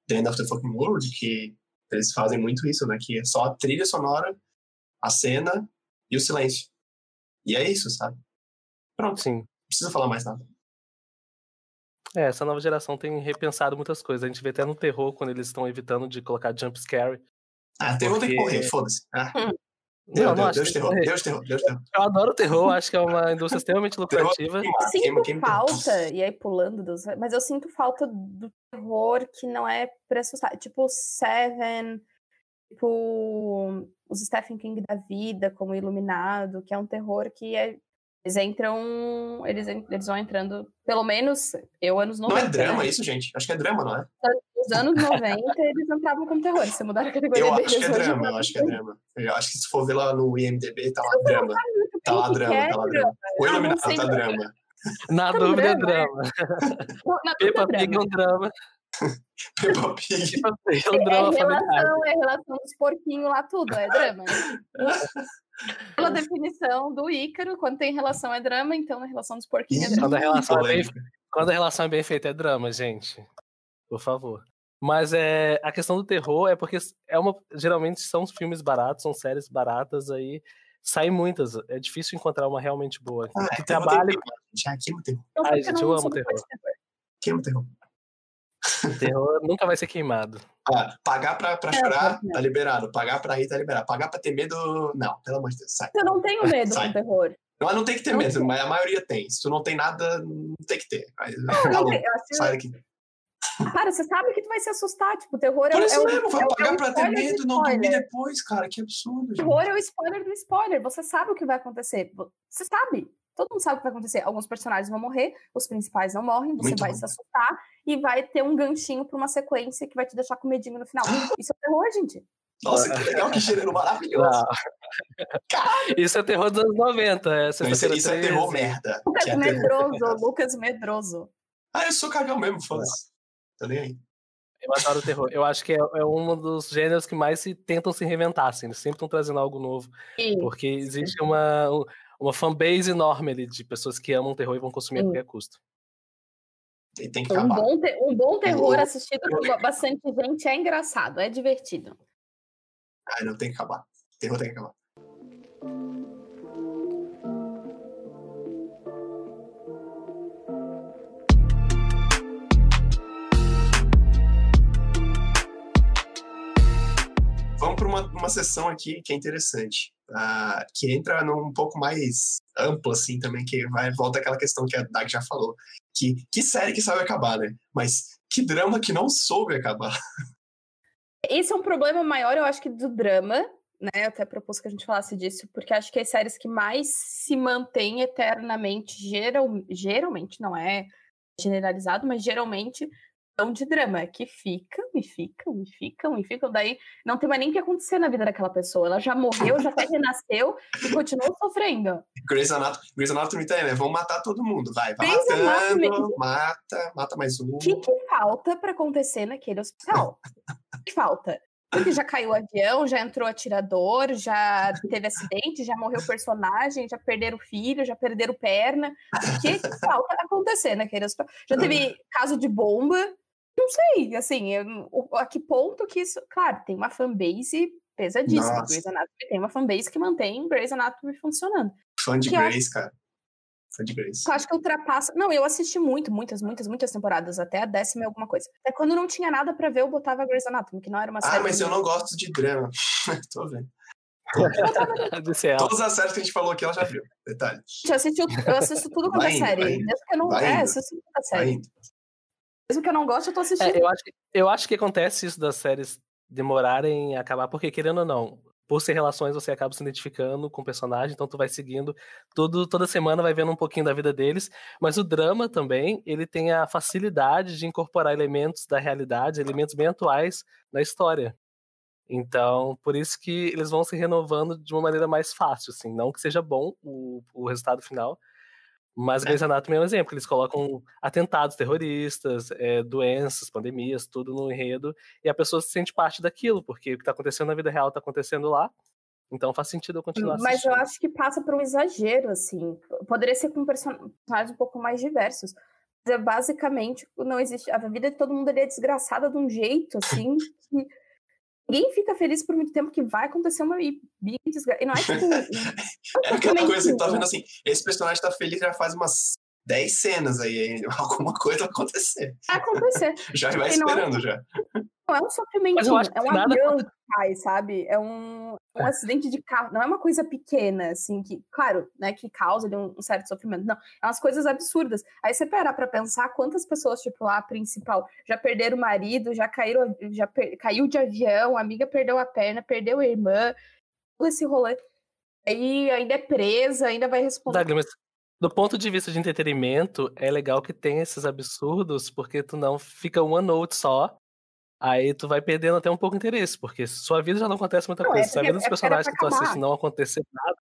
Speaker 1: The End of the Fucking World, que eles fazem muito isso, né, que é só a trilha sonora, a cena e o silêncio. E é isso, sabe? Pronto.
Speaker 2: Sim.
Speaker 1: Não precisa falar mais nada.
Speaker 2: É, essa nova geração tem repensado muitas coisas. A gente vê até no terror, quando eles estão evitando de colocar jump scare,
Speaker 1: ah, terror porque... tem que morrer, foda-se. Ah. Deus, Deus, Deus, terror, Deus, terror, Deus, terror. Eu
Speaker 2: adoro terror, acho que é uma indústria extremamente lucrativa.
Speaker 3: Eu sinto falta, e aí pulando dos. Mas eu sinto falta do terror que não é pra assustar. Tipo Seven, tipo os Stephen King da vida, como Iluminado, que é um terror que é eles entram. Eles, eles vão entrando, pelo menos eu, anos 90.
Speaker 1: Não é drama né? isso, gente? Acho que é drama, não é?
Speaker 3: Nos anos 90, eles entravam com terror. Se mudar a categoria
Speaker 1: Eu acho que é drama, eu acho que é drama. Eu acho que se for ver lá no IMDB, tá lá drama. Tá lá drama, tá lá drama. O Iluminado tá drama.
Speaker 2: Na tá dúvida, é drama. Peppa Pig é um drama.
Speaker 1: Peppa Pig.
Speaker 2: é um drama
Speaker 3: é, relação, é relação dos porquinhos lá, tudo, é drama. Pela definição do Ícaro, quando tem relação é drama, então na relação dos porquinhos é drama.
Speaker 2: Quando a relação é bem, quando a relação é bem feita é drama, gente. Por favor. Mas é, a questão do terror é porque é uma, geralmente são filmes baratos, são séries baratas aí. Saem muitas. É difícil encontrar uma realmente boa.
Speaker 1: Ah, que trabalhe. Já queima terror.
Speaker 2: Ai, gente, eu amo terror.
Speaker 1: Queima terror.
Speaker 2: Terror nunca vai ser queimado.
Speaker 1: Ah, pagar pra, pra é, chorar, tá liberado. Pagar pra rir, tá liberado. Pagar pra ter medo, não. Pelo amor de Deus, sai.
Speaker 3: Eu não tenho medo com terror.
Speaker 1: Não, não tem que ter não medo, mas a maioria tem. Se tu não tem nada, não tem que ter. Mas, não, não, sai daqui.
Speaker 3: Cara, você sabe que tu vai se assustar, tipo, o terror
Speaker 1: Por
Speaker 3: é,
Speaker 1: isso
Speaker 3: é
Speaker 1: mesmo, vai é, pagar é pra ter medo e não dormir depois, cara, que absurdo.
Speaker 3: O terror é o spoiler do spoiler, você sabe o que vai acontecer, você sabe, todo mundo sabe o que vai acontecer, alguns personagens vão morrer, os principais não morrem, você Muito vai bom. se assustar e vai ter um ganchinho pra uma sequência que vai te deixar com medinho no final. Isso é terror, gente.
Speaker 1: Nossa, que legal, que gênero maravilhoso.
Speaker 2: Isso é terror dos anos 90. É,
Speaker 1: isso, isso é terror merda.
Speaker 3: Lucas
Speaker 1: é
Speaker 3: Medroso, terror. Lucas Medroso.
Speaker 1: Ah, eu sou cagão mesmo, foda-se. Tô nem aí.
Speaker 2: Eu adoro o terror. Eu acho que é, é, um dos gêneros que mais se tentam se reinventar, assim. Eles sempre estão trazendo algo novo. Sim. Porque existe uma, uma fanbase enorme ali de pessoas que amam terror e vão consumir Sim. a qualquer custo.
Speaker 1: E tem que um,
Speaker 3: bom te, um bom terror assistido por bastante gente é engraçado, é divertido.
Speaker 1: Ai, não tem que acabar. Terror tem que acabar. Vamos para uma, uma sessão aqui que é interessante. Uh, que entra num pouco mais amplo, assim, também, que vai volta aquela questão que a Dag já falou. Que, que série que sabe acabar, né? Mas que drama que não soube acabar.
Speaker 3: Esse é um problema maior, eu acho que do drama, né? Eu até propus que a gente falasse disso, porque acho que as séries que mais se mantêm eternamente, geral, geralmente, não é generalizado, mas geralmente de drama, que ficam e ficam e ficam e ficam, daí não tem mais nem o que acontecer na vida daquela pessoa. Ela já morreu, já até renasceu e continua sofrendo.
Speaker 1: Grey's Anatomy, Grey's Anatomy tá aí, né? Vão matar todo mundo, vai, vai Grey's matando, Anatomy. mata, mata mais um.
Speaker 3: O que, que falta para acontecer naquele hospital? O que falta? Porque já caiu o avião, já entrou atirador, já teve acidente, já morreu personagem, já perderam filho, já perderam perna. O que, que falta acontecer naquele hospital? Já teve caso de bomba, não sei, assim, eu, a que ponto que isso. Claro, tem uma fanbase pesadíssima. Nossa. Grey's Anatomy tem uma fanbase que mantém Grey's Anatomy funcionando.
Speaker 1: Fã de Grey's, cara. Fã de Grey's.
Speaker 3: Eu acho que ultrapassa. Não, eu assisti muito, muitas, muitas, muitas temporadas, até a décima e alguma coisa. Até quando não tinha nada pra ver, eu botava Grey's Anatomy, que não era uma
Speaker 1: série. Ah, mas eu não gosto de drama. Tô vendo. Todas as séries que a gente falou aqui, ela já viu. Detalhe.
Speaker 3: Já assistiu, eu assisto tudo com a série. Mesmo que eu não. Vai é, assisto tudo com a série. Mesmo que eu não goste, eu tô assistindo.
Speaker 2: É, eu, acho que, eu acho que acontece isso das séries demorarem a acabar, porque querendo ou não, por ser relações, você acaba se identificando com o personagem, então tu vai seguindo tudo, toda semana vai vendo um pouquinho da vida deles, mas o drama também, ele tem a facilidade de incorporar elementos da realidade, elementos bem atuais na história. Então, por isso que eles vão se renovando de uma maneira mais fácil, assim, não que seja bom o, o resultado final, mas Grey's Anatomy é um exemplo, eles colocam atentados terroristas, é, doenças, pandemias, tudo no enredo, e a pessoa se sente parte daquilo, porque o que está acontecendo na vida real está acontecendo lá, então faz sentido eu continuar
Speaker 3: Mas
Speaker 2: assistindo.
Speaker 3: eu acho que passa por um exagero, assim. Poderia ser com personagens um pouco mais diversos. Mas é basicamente, não existe. A vida de todo mundo ali é desgraçada de um jeito, assim, que ninguém fica feliz por muito tempo que vai acontecer uma big desgraça. E não é tipo.
Speaker 1: é aquela coisa que tá vendo assim, esse personagem tá feliz já faz umas 10 cenas aí, alguma coisa vai acontecer.
Speaker 3: Vai acontecer.
Speaker 1: já vai esperando, não, já.
Speaker 3: Não é um sofrimento, é um avião que cai, sabe? É um, um é. acidente de carro, não é uma coisa pequena, assim, que, claro, né, que causa um, um, certo sofrimento. Não, é umas coisas absurdas. Aí você parar pra pensar quantas pessoas, tipo, lá, a principal, já perderam o marido, já caíram, já per, caiu de avião, a amiga perdeu a perna, perdeu a irmã, todo esse rolê. Aí ainda é presa, ainda vai responder.
Speaker 2: Douglas, do ponto de vista de entretenimento, é legal que tem esses absurdos, porque tu não fica one note só, aí tu vai perdendo até um pouco o interesse, porque sua vida já não acontece muita não, coisa. É Se a vida dos personagens que tu assiste não acontecer nada.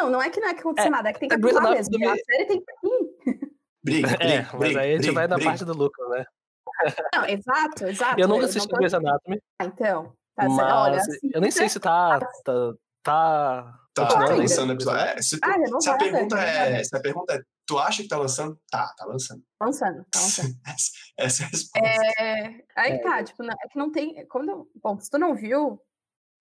Speaker 3: Não, não é que não é que acontecer é, nada, é que tem que é acabar mesmo. Me... A série tem que ir.
Speaker 1: Briga, briga,
Speaker 2: é, mas
Speaker 1: briga,
Speaker 2: aí a gente
Speaker 1: briga,
Speaker 2: vai na
Speaker 1: briga.
Speaker 2: parte do lucro, né?
Speaker 3: Não, exato, exato.
Speaker 2: Eu nunca assisti Grey's Anatomy.
Speaker 3: Ah, então. Tá,
Speaker 2: mas
Speaker 3: olha, assim,
Speaker 2: eu nem sei se tá. tá, tá
Speaker 1: Tá, tá lançando episódio. É, se, ah, se, a pergunta é, se a pergunta é, tu acha que tá lançando? Tá, tá lançando.
Speaker 3: Lançando, tá lançando.
Speaker 1: essa, essa, é a resposta.
Speaker 3: É, aí é. tá, tipo, é que não tem. Quando, bom, se tu não viu,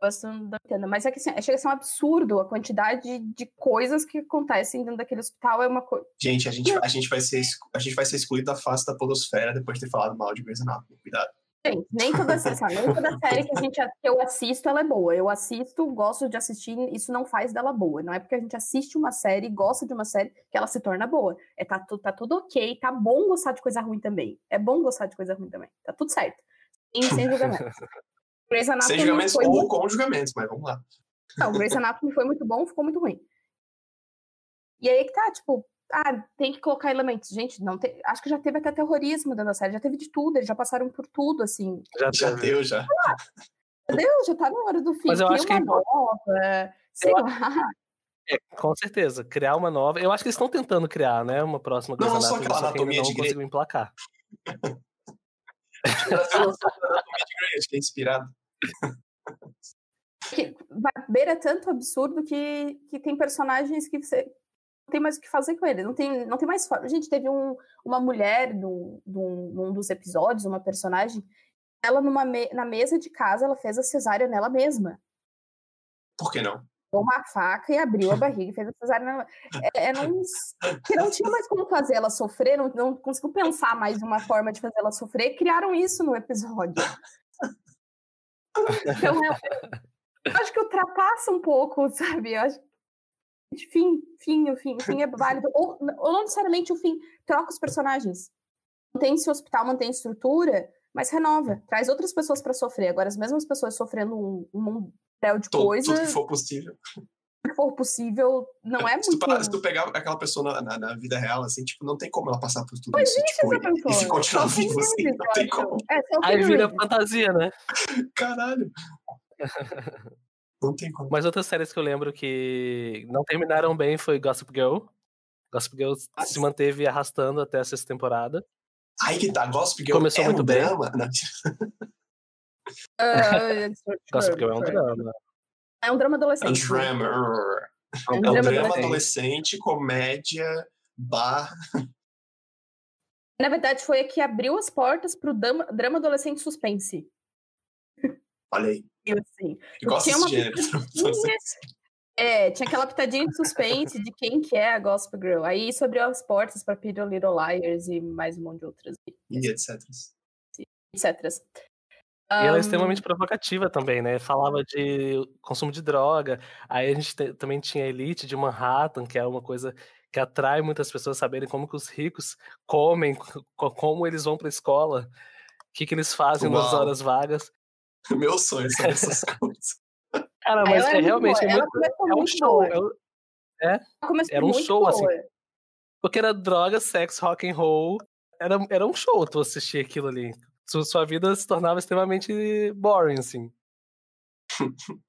Speaker 3: você não entendo, mas é que assim, chega a ser um absurdo a quantidade de coisas que acontecem dentro daquele hospital é uma coisa.
Speaker 1: Gente, a gente, a gente vai ser a gente vai ser excluído da face da polosfera depois de ter falado mal de Grey's Anatomy. Cuidado.
Speaker 3: Gente, nem toda, nem toda série que, a gente, que eu assisto, ela é boa. Eu assisto, gosto de assistir, isso não faz dela boa. Não é porque a gente assiste uma série, gosta de uma série, que ela se torna boa. É, tá, tá tudo ok, tá bom gostar de coisa ruim também. É bom gostar de coisa ruim também. Tá tudo certo. Sem, sem julgamento.
Speaker 1: Grey's Anatomy sem julgamentos ou muito... com julgamentos, mas vamos lá.
Speaker 3: Não, Grey's Anatomy foi muito bom, ficou muito ruim. E aí que tá, tipo, ah, tem que colocar elementos. Gente, não tem, acho que já teve até terrorismo dentro da série, já teve de tudo, eles já passaram por tudo, assim.
Speaker 1: Já, já deu, já.
Speaker 3: Ah, deu, já tá na hora do fim.
Speaker 2: Mas eu acho que é
Speaker 3: nova, sei eu lá.
Speaker 2: É, com certeza, criar uma nova. Eu acho que eles estão tentando criar, né? Uma próxima
Speaker 1: coisa. Não, só aquela
Speaker 2: anatomia
Speaker 1: de
Speaker 2: não conseguiu emplacar.
Speaker 1: acho que é inspirado.
Speaker 3: Que beira tanto absurdo que, que tem personagens que você tem mais o que fazer com ele, não tem, não tem mais forma. Gente, teve um, uma mulher num, num, num dos episódios, uma personagem, ela numa me, na mesa de casa, ela fez a cesárea nela mesma.
Speaker 1: Por que não?
Speaker 3: uma faca e abriu a barriga e fez a cesárea. É, é não, que não tinha mais como fazer ela sofrer, não, não conseguiu pensar mais uma forma de fazer ela sofrer, criaram isso no episódio. Então, é, acho que ultrapassa um pouco, sabe? Eu acho fim, fim, o fim, o fim é válido. Ou, ou não necessariamente o fim, troca os personagens. Mantém-se o hospital, mantém a estrutura, mas renova. Traz outras pessoas para sofrer. Agora, as mesmas pessoas sofrendo um, um de
Speaker 1: tudo,
Speaker 3: coisa.
Speaker 1: Tudo que for possível.
Speaker 3: Tudo que for possível, não é
Speaker 1: se
Speaker 3: muito.
Speaker 1: Tu, se tu pegar aquela pessoa na, na, na, vida real, assim, tipo, não tem como ela passar por tudo
Speaker 3: Mas
Speaker 1: isso. Tipo, e, e se continuar vivo, assim, não tem como.
Speaker 3: É,
Speaker 2: Aí vira fantasia, né?
Speaker 1: Caralho. Não tem como.
Speaker 2: Mas outras séries que eu lembro que não terminaram bem foi Gossip Girl. Gossip Girl
Speaker 1: Mas...
Speaker 2: se manteve arrastando até a sexta temporada.
Speaker 1: Aí que tá, Gossip Girl
Speaker 2: Começou
Speaker 1: é
Speaker 2: muito
Speaker 1: um
Speaker 2: bem.
Speaker 1: drama? Não.
Speaker 3: Uh,
Speaker 2: Gossip Girl é um drama.
Speaker 3: É um drama
Speaker 1: É um
Speaker 3: adolescente.
Speaker 1: drama.
Speaker 3: É um
Speaker 1: É um
Speaker 3: drama
Speaker 1: drama
Speaker 3: adolescente.
Speaker 1: adolescente, comédia, bar.
Speaker 3: Na verdade, foi a que abriu as portas pro drama, drama adolescente suspense.
Speaker 1: Olha aí.
Speaker 3: Assim.
Speaker 1: Eu gosto
Speaker 3: Tinha uma
Speaker 1: gênero.
Speaker 3: É, tinha aquela pitadinha de suspense de quem que é a Gospel Girl. Aí isso abriu as portas para Pretty Little Liars e mais um monte de outras,
Speaker 1: E etc.
Speaker 3: etc.
Speaker 2: E ela é extremamente provocativa também, né? Falava de consumo de droga. Aí a gente te- também tinha a Elite de Manhattan, que é uma coisa que atrai muitas pessoas a saberem como que os ricos comem, co- como eles vão pra escola, o que, que eles fazem nas
Speaker 1: Uau.
Speaker 2: horas vagas.
Speaker 1: Meu sonho são essas coisas.
Speaker 2: Cara, mas
Speaker 3: ela
Speaker 2: é,
Speaker 3: é
Speaker 2: realmente é,
Speaker 3: ela
Speaker 2: muito-
Speaker 3: começou
Speaker 2: é um
Speaker 3: muito
Speaker 2: show. é
Speaker 3: começou
Speaker 2: era um show, assim. porque era droga, sexo, rock and roll. Era, era um show tu assistir aquilo ali. Su- Sua vida se tornava extremamente boring, assim.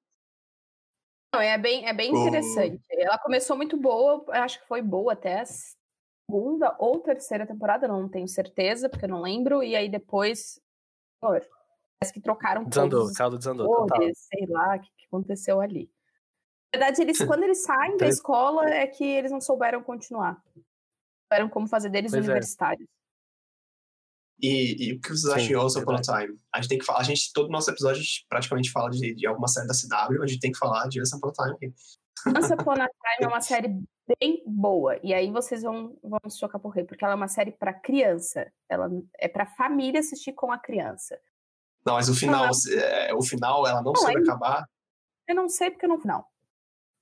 Speaker 3: Não, é bem, é bem
Speaker 1: Oh.
Speaker 3: interessante. Ela começou muito boa, acho que foi boa até a segunda ou terceira temporada, não tenho certeza, porque eu não lembro. E aí depois, senhor, parece que trocaram
Speaker 2: Desandou,
Speaker 3: todos
Speaker 2: caldo desandou, total.
Speaker 3: atores, sei lá o que, que aconteceu ali. Na verdade, eles, quando eles saem da escola, é que eles não souberam continuar. Souberam como fazer deles
Speaker 2: Pois é.
Speaker 3: universitários.
Speaker 1: E, e o que vocês acham de Once Upon a. Time? A gente tem que falar, a gente, todo nosso episódio, a gente praticamente fala de, de alguma série da CW, a gente tem que falar de Once Upon a Time. aqui.
Speaker 3: Once Upon a Time é uma série bem boa. E aí vocês vão, vão se chocar por rei, porque ela é uma série para criança. Ela é para família assistir com a criança.
Speaker 1: Não, mas o final,
Speaker 3: Ah.
Speaker 1: é, o final, ela não,
Speaker 3: Não,
Speaker 1: soube
Speaker 3: é-
Speaker 1: acabar.
Speaker 3: Eu não sei porque no final.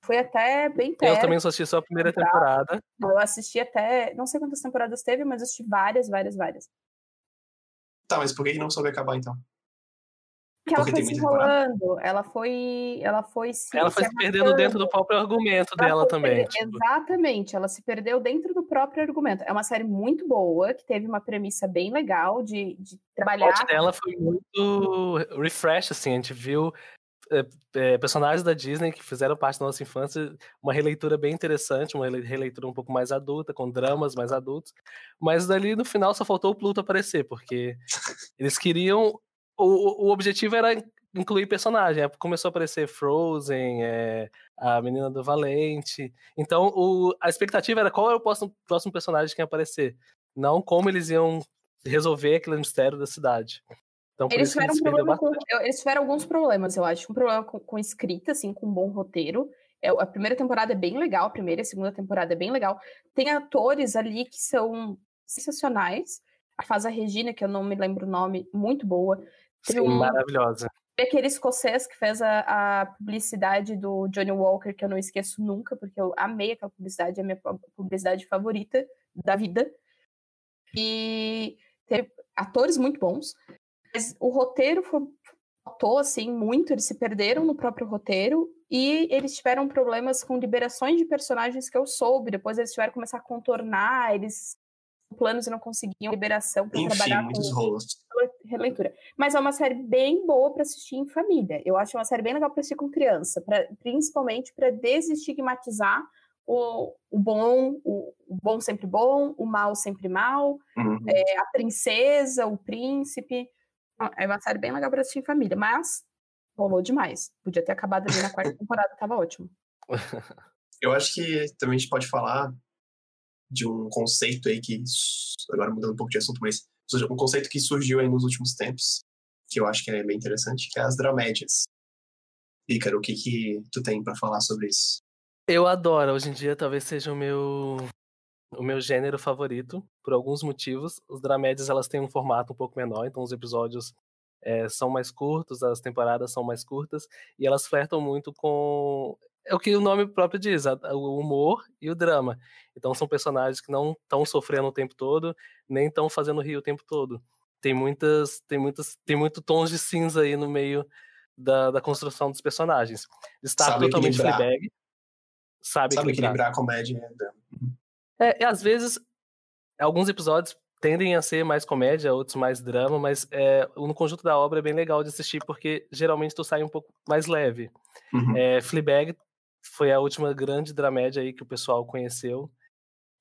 Speaker 3: Foi até bem
Speaker 2: Eu
Speaker 3: perto.
Speaker 2: também só assisti só a primeira temporada.
Speaker 3: Eu assisti até. Não sei quantas temporadas teve, mas eu assisti várias, várias, várias.
Speaker 1: Tá, mas por que que não soube acabar então?
Speaker 3: Porque ela foi se enrolando, ela foi. Ela foi se.
Speaker 2: Ela foi se perdendo dentro do próprio argumento
Speaker 3: Ela
Speaker 2: dela também. tipo.
Speaker 3: Exatamente, ela se perdeu dentro do próprio argumento. É uma série muito boa, que teve uma premissa bem legal de, de
Speaker 2: O
Speaker 3: trabalhar.
Speaker 2: plot dela foi muito refresh, assim, a gente viu é, é, personagens da Disney que fizeram parte da nossa infância, uma releitura bem interessante, uma rele- releitura um pouco mais adulta, com dramas mais adultos, mas dali no final só faltou o Pluto aparecer, porque eles queriam, o, o objetivo era incluir personagem, aí começou a aparecer Frozen, é, a Menina do Valente, então o, a expectativa era qual era o próximo, próximo personagem que ia aparecer, não como eles iam resolver aquele mistério da cidade. Então,
Speaker 3: Eles tiveram, um com, eles tiveram alguns problemas, eu acho. Um problema com, com escrita, assim, com um bom roteiro. É, a primeira temporada é bem legal, a primeira e a segunda temporada é bem legal. Tem atores ali que são sensacionais. A faz a Regina, que eu não me lembro o nome, muito boa. Teve
Speaker 2: Sim,
Speaker 3: um-
Speaker 2: maravilhosa.
Speaker 3: Aquele escocês que fez a, a publicidade do Johnny Walker, que eu não esqueço nunca, porque eu amei aquela publicidade, é a minha pu- publicidade favorita da vida. E teve atores muito bons, mas o roteiro faltou, assim, muito, eles se perderam no próprio roteiro e eles tiveram problemas com liberações de personagens que eu soube, depois eles tiveram que começar a contornar, eles planos e não conseguiam liberação para trabalhar com
Speaker 1: muitos rolos.
Speaker 3: releitura. Mas é uma série bem boa para assistir em família. Eu acho uma série bem legal para assistir com criança, pra, principalmente para desestigmatizar o, o bom, o, o bom sempre bom, o mal sempre mal,
Speaker 1: Uhum.
Speaker 3: é, a princesa, o príncipe. É uma série bem legal para assistir em família, mas rolou demais. Podia ter acabado ali na quarta temporada, tava ótimo.
Speaker 1: Eu acho que também a gente pode falar de um conceito aí que, agora mudando um pouco de assunto, mas um conceito que surgiu aí nos últimos tempos, que eu acho que é bem interessante, que é as dramédias. Ícaro, o que que tu tem pra falar sobre isso?
Speaker 2: Eu adoro, hoje em dia talvez seja o meu o meu gênero favorito, por alguns motivos. Os dramédias elas têm um formato um pouco menor, então os episódios é, são mais curtos, as temporadas são mais curtas, e elas flertam muito com é o que o nome próprio diz, o humor e o drama. Então são personagens que não estão sofrendo o tempo todo, nem estão fazendo rir o tempo todo. Tem muitas, tem muitas, tem muito tons de cinza aí no meio da, da construção dos personagens. Está sabe totalmente equilibrar. Fleabag.
Speaker 1: Sabe, sabe equilibrar. equilibrar a comédia.
Speaker 2: É, e às vezes, alguns episódios tendem a ser mais comédia, outros mais drama, mas é, no conjunto da obra é bem legal de assistir porque geralmente tu sai um pouco mais leve. Uhum. É, Fleabag foi a última grande dramédia aí que o pessoal conheceu,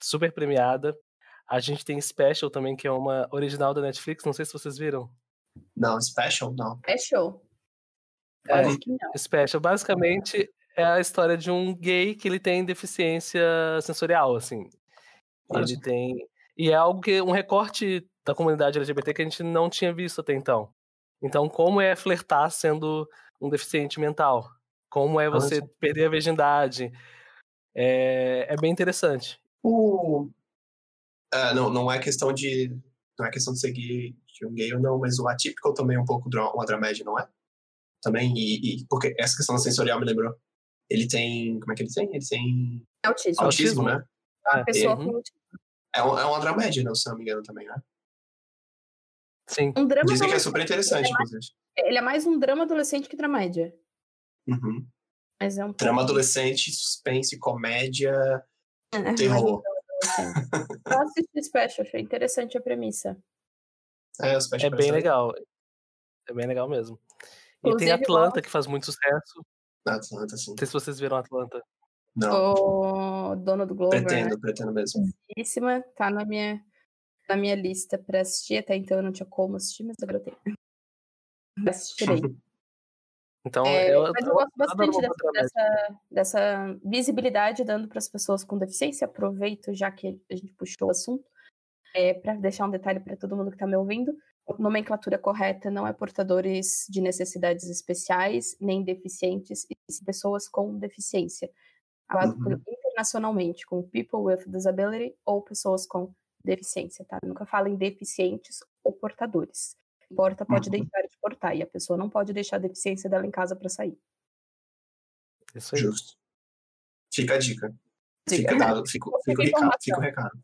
Speaker 2: super premiada. A gente tem Special também, que é uma original da Netflix, não sei se vocês viram.
Speaker 1: Não, Special não.
Speaker 3: Special?
Speaker 2: É, Special, basicamente é a história de um gay que ele tem deficiência sensorial, assim. Ele tem e é algo que um recorte da comunidade LGBT que a gente não tinha visto até então. Então, como é flertar sendo um deficiente mental? Como é você Nossa. perder a virgindade? É, é bem interessante.
Speaker 1: O... É, não, não é questão de não é questão de seguir de um gay ou não, mas o atípico também é um pouco uma dramédia, não é? Também, e, e, porque essa questão sensorial me lembrou. Ele tem, como é que ele tem? Ele tem
Speaker 3: autismo,
Speaker 1: autismo né?
Speaker 3: É uma pessoa com autismo.
Speaker 1: É, um, é uma dramédia, não, se não me engano, também, né?
Speaker 2: Sim.
Speaker 3: Um drama
Speaker 1: Dizem que é super interessante, ele é, mais,
Speaker 3: ele é mais um drama adolescente que dramédia.
Speaker 1: Uhum.
Speaker 3: Mas é um
Speaker 1: drama adolescente, suspense, comédia, é, terror.
Speaker 3: Eu assisti Special, achei interessante a premissa.
Speaker 1: É, o Special
Speaker 2: é bem legal. É bem legal mesmo. E Inclusive, tem Atlanta, que faz muito sucesso.
Speaker 1: Atlanta, sim. Não
Speaker 2: sei se vocês viram Atlanta.
Speaker 1: Não.
Speaker 3: O dono do Globo.
Speaker 1: Pretendo, né? pretendo mesmo.
Speaker 3: Belíssima, tá na minha, na minha lista pra assistir. Até então eu não tinha como assistir, mas agora eu tenho. Assistirei.
Speaker 2: Então, é, eu,
Speaker 3: mas eu, gosto bastante dessa, dessa, dessa, visibilidade dando para as pessoas com deficiência. Aproveito, já que a gente puxou o assunto, é, para deixar um detalhe para todo mundo que está me ouvindo. A nomenclatura correta não é portadores de necessidades especiais, nem deficientes, e pessoas com deficiência falado uhum. internacionalmente como people with disability ou pessoas com deficiência, tá? Nunca fala em deficientes ou portadores. Porta pode uhum. deixar de portar e a pessoa não pode deixar a deficiência dela em casa para sair.
Speaker 2: Isso aí.
Speaker 1: Justo. Fica a dica. Fica, dado, fica, fica, o recado, fica o recado.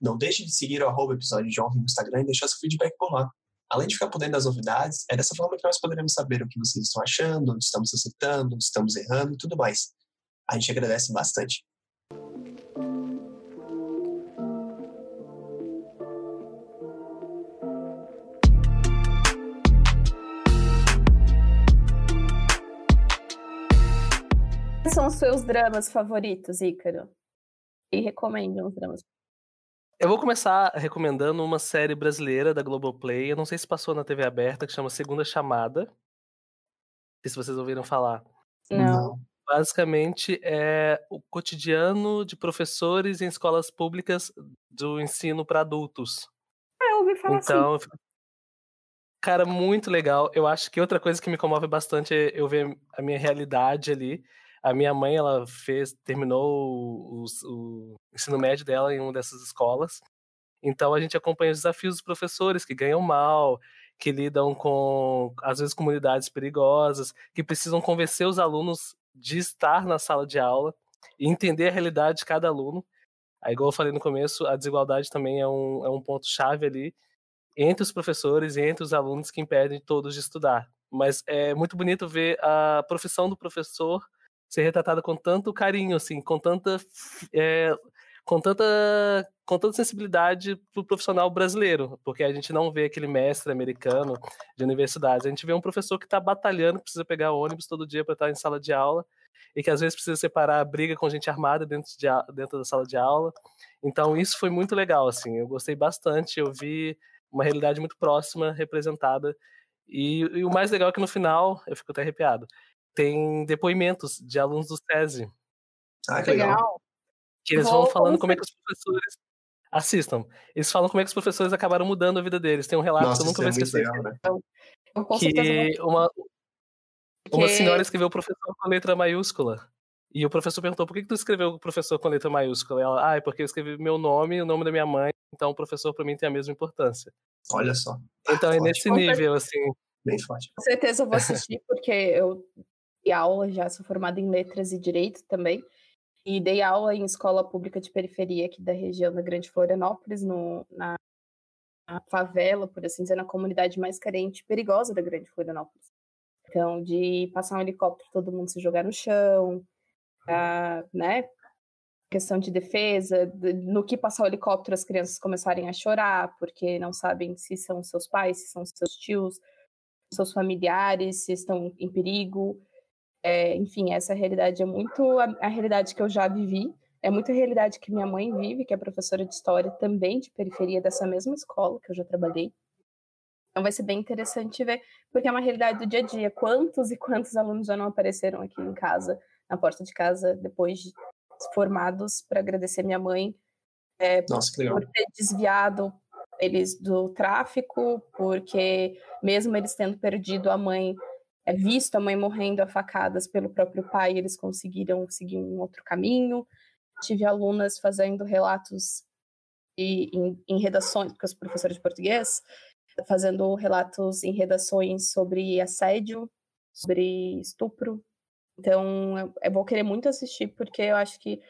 Speaker 1: Não deixe de seguir o arroba episódio de ontem no Instagram e deixar seu feedback por lá. Além de ficar por dentro das novidades, é dessa forma que nós poderemos saber o que vocês estão achando, onde estamos acertando, onde estamos errando e tudo mais. A gente agradece bastante.
Speaker 3: São os seus dramas favoritos, Ícaro? E recomendem os dramas
Speaker 2: eu vou começar recomendando uma série brasileira da Globoplay. Eu não sei se passou na TV aberta, que chama Segunda Chamada. Não sei se vocês ouviram falar.
Speaker 3: Não.
Speaker 2: Basicamente é o cotidiano de professores em escolas públicas do ensino para adultos.
Speaker 3: Ah, eu ouvi falar
Speaker 2: então, assim. Cara, muito legal. Eu acho que outra coisa que me comove bastante é eu ver a minha realidade ali. A minha mãe, ela fez, terminou o, o ensino médio dela em uma dessas escolas. Então a gente acompanha os desafios dos professores que ganham mal, que lidam com, às vezes, comunidades perigosas, que precisam convencer os alunos de estar na sala de aula e entender a realidade de cada aluno. Aí, igual eu falei no começo, a desigualdade também é um, é um ponto-chave ali entre os professores e entre os alunos que impedem todos de estudar. Mas é muito bonito ver a profissão do professor ser retratada com tanto carinho, assim, com tanta. É, com tanta, com tanta sensibilidade para o profissional brasileiro, porque a gente não vê aquele mestre americano de universidade, a gente vê um professor que está batalhando, precisa pegar ônibus todo dia para estar em sala de aula, e que às vezes precisa separar a briga com gente armada dentro, de, dentro da sala de aula. Então isso foi muito legal, assim, eu gostei bastante, eu vi uma realidade muito próxima representada, e, e o mais legal é que no final, eu fico até arrepiado, tem depoimentos de alunos do SESI.
Speaker 1: Ah, que legal.
Speaker 2: Que eles vão falando como é que os professores assistam. Eles falam como é que os professores acabaram mudando a vida deles. Tem um relato
Speaker 1: Nossa,
Speaker 2: que eu nunca vou
Speaker 1: é
Speaker 2: esquecer.
Speaker 1: Legal, né?
Speaker 2: Que uma, uma senhora escreveu professor com letra maiúscula. E o professor perguntou: por que, que tu escreveu o professor com letra maiúscula? E ela, ah, é porque eu escrevi meu nome e o nome da minha mãe, então o professor para mim tem a mesma importância.
Speaker 1: Olha só.
Speaker 2: Então é nesse nível, assim.
Speaker 1: Bem forte.
Speaker 3: Com certeza eu vou assistir, porque eu aula já, sou formada em letras e direito também. E dei aula em escola pública de periferia aqui da região da Grande Florianópolis, no, na, na favela, por assim dizer, na comunidade mais carente e perigosa da Grande Florianópolis. Então, de passar um helicóptero, todo mundo se jogar no chão, a, né? Questão de defesa, no que passar o helicóptero, as crianças começarem a chorar, porque não sabem se são seus pais, se são seus tios, seus familiares, se estão em perigo. É, enfim, essa realidade é muito a, a, realidade que eu já vivi, é muito a realidade que minha mãe vive, que é professora de história também de periferia dessa mesma escola que eu já trabalhei. Então vai ser bem interessante ver, porque é uma realidade do dia a dia. Quantos e quantos alunos já não apareceram aqui em casa na porta de casa depois de formados para agradecer minha mãe
Speaker 1: é, Nossa,
Speaker 3: por ter desviado eles do tráfico, porque mesmo eles tendo perdido a mãe, é, visto a mãe morrendo a facadas pelo próprio pai, eles conseguiram seguir um outro caminho. Tive alunas fazendo relatos e, em, em redações, porque eu sou professora de português, fazendo relatos em redações sobre assédio, sobre estupro, então, eu vou querer muito assistir, porque eu acho que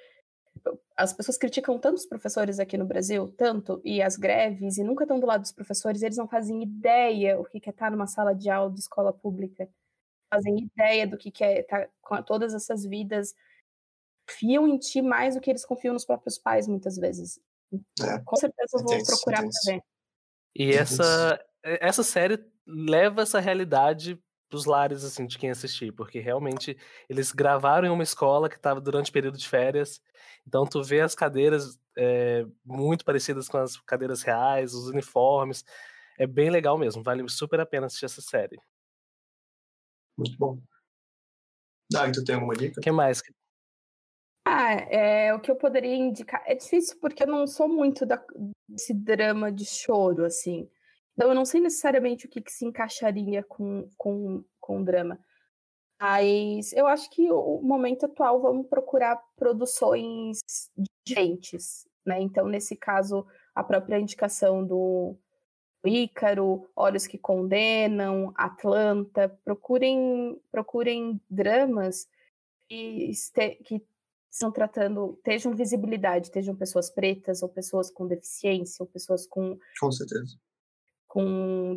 Speaker 3: as pessoas criticam tanto os professores aqui no Brasil, tanto, e as greves, e nunca estão do lado dos professores, eles não fazem ideia o que é estar numa sala de aula de escola pública, fazem ideia do que é estar com todas essas vidas, confiam em ti mais do que eles confiam nos próprios pais, muitas vezes. É, com certeza eu vou procurar para ver.
Speaker 2: E essa, essa série leva essa realidade dos lares assim de quem assistir, porque realmente eles gravaram em uma escola que estava durante o período de férias. Então tu vê as cadeiras é, muito parecidas com as cadeiras reais, os uniformes. É bem legal mesmo, vale super a pena assistir essa série.
Speaker 1: Muito bom. Ah, tu tem alguma dica?
Speaker 2: O que mais?
Speaker 3: Ah, é, o que eu poderia indicar. É difícil porque eu não sou muito da, desse drama de choro, assim. Então, eu não sei necessariamente o que, que se encaixaria com, com, com drama. Mas eu acho que o momento atual vamos procurar produções diferentes, né? Então, nesse caso, a própria indicação do Ícaro, Olhos que Condenam, Atlanta, procurem, procurem dramas que, que estão tratando, estejam visibilidade, estejam pessoas pretas, ou pessoas com deficiência, ou pessoas com.
Speaker 1: Com certeza
Speaker 3: com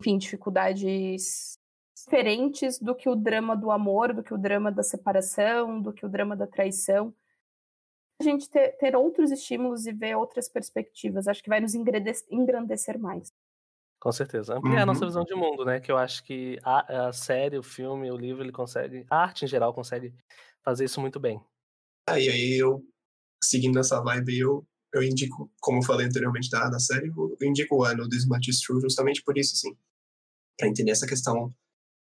Speaker 3: enfim, dificuldades diferentes do que o drama do amor, do que o drama da separação, do que o drama da traição. A gente ter, ter outros estímulos e ver outras perspectivas, acho que vai nos engrandecer mais.
Speaker 2: Com certeza. Ampliar uhum. a nossa visão de mundo, né? Que eu acho que a, a, série, o filme, o livro, ele consegue, a arte em geral consegue fazer isso muito bem.
Speaker 1: Aí, ah, aí eu, seguindo essa vibe, eu eu indico, como eu falei anteriormente da, da série, eu indico o ano Much Is True justamente por isso, assim, para entender essa questão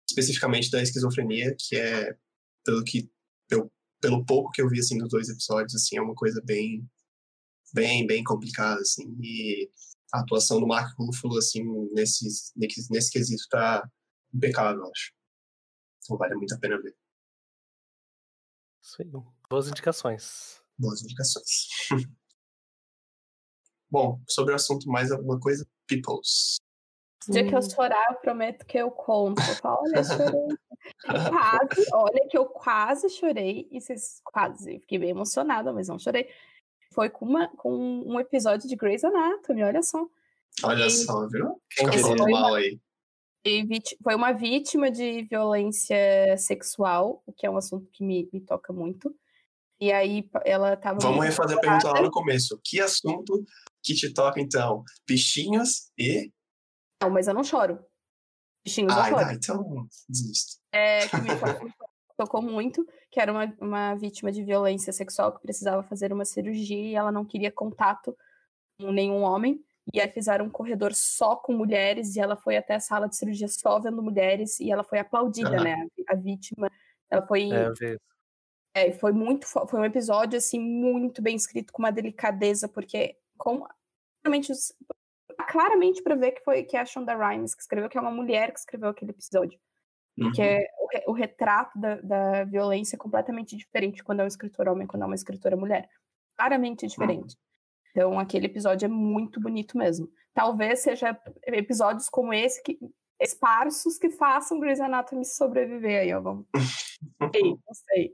Speaker 1: especificamente da esquizofrenia, que é, pelo que, pelo, pelo pouco que eu vi, assim, nos dois episódios, assim, é uma coisa bem, bem, bem complicada, assim, e a atuação do Mark Ruffalo, assim, nesse, nesse, nesse quesito tá impecável, eu acho. Então vale muito a pena ver.
Speaker 2: Sim, boas indicações.
Speaker 1: Boas indicações. Bom, sobre o assunto mais alguma coisa, Peoples.
Speaker 3: O dia que eu chorar, eu prometo que eu conto. Olha, chorei. quase, olha que eu quase chorei. E vocês quase, fiquei bem emocionada, mas não chorei. Foi com, uma, com um episódio de Grey's Anatomy, olha só.
Speaker 1: Olha e, só, viu? Fica falando mal aí.
Speaker 3: foi uma vítima de violência sexual, o que é um assunto que me, me toca muito. E aí ela tava.
Speaker 1: Vamos refazer a pergunta lá no começo. Que assunto que te toca, então? Bichinhos e.
Speaker 3: Não, mas eu não choro. Bichinhos ah, eu choro.
Speaker 1: Então desisto.
Speaker 3: É, que me tocou muito, que era uma, uma vítima de violência sexual que precisava fazer uma cirurgia e ela não queria contato com nenhum homem. E aí fizeram um corredor só com mulheres e ela foi até a sala de cirurgia só vendo mulheres e ela foi aplaudida, né? A, a vítima. Ela foi.
Speaker 2: É,
Speaker 3: é, foi muito. Foi um episódio, assim, muito bem escrito, com uma delicadeza, porque com realmente claramente para ver que foi que é a Shonda Rhimes que escreveu, que é uma mulher que escreveu aquele episódio. Uhum. Que é o, retrato da, da, violência é completamente diferente quando é um escritor homem quando é uma escritora mulher. Claramente diferente. Então, aquele episódio é muito bonito mesmo. Talvez seja episódios como esse que esparsos que façam Grey's Anatomy sobreviver aí, ó. Vamos... sei, não sei.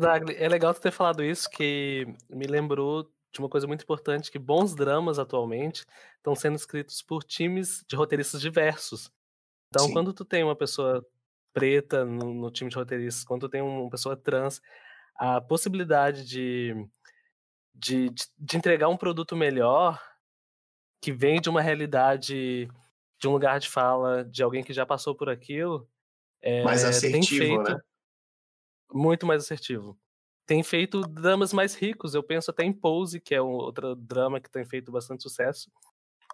Speaker 2: Dagli, é legal tu ter falado isso, que me lembrou de uma coisa muito importante, que bons dramas atualmente estão sendo escritos por times de roteiristas diversos. Então, Sim. quando tu tem uma pessoa preta no, no, time de roteiristas, quando tu tem uma pessoa trans, a possibilidade de, de, de entregar um produto melhor que vem de uma realidade, de um lugar de fala, de alguém que já passou por aquilo, é,
Speaker 1: mais assertivo, tem feito né?
Speaker 2: muito mais assertivo. Tem feito dramas mais ricos. Eu penso até em Pose, que é um outro drama que tem feito bastante sucesso,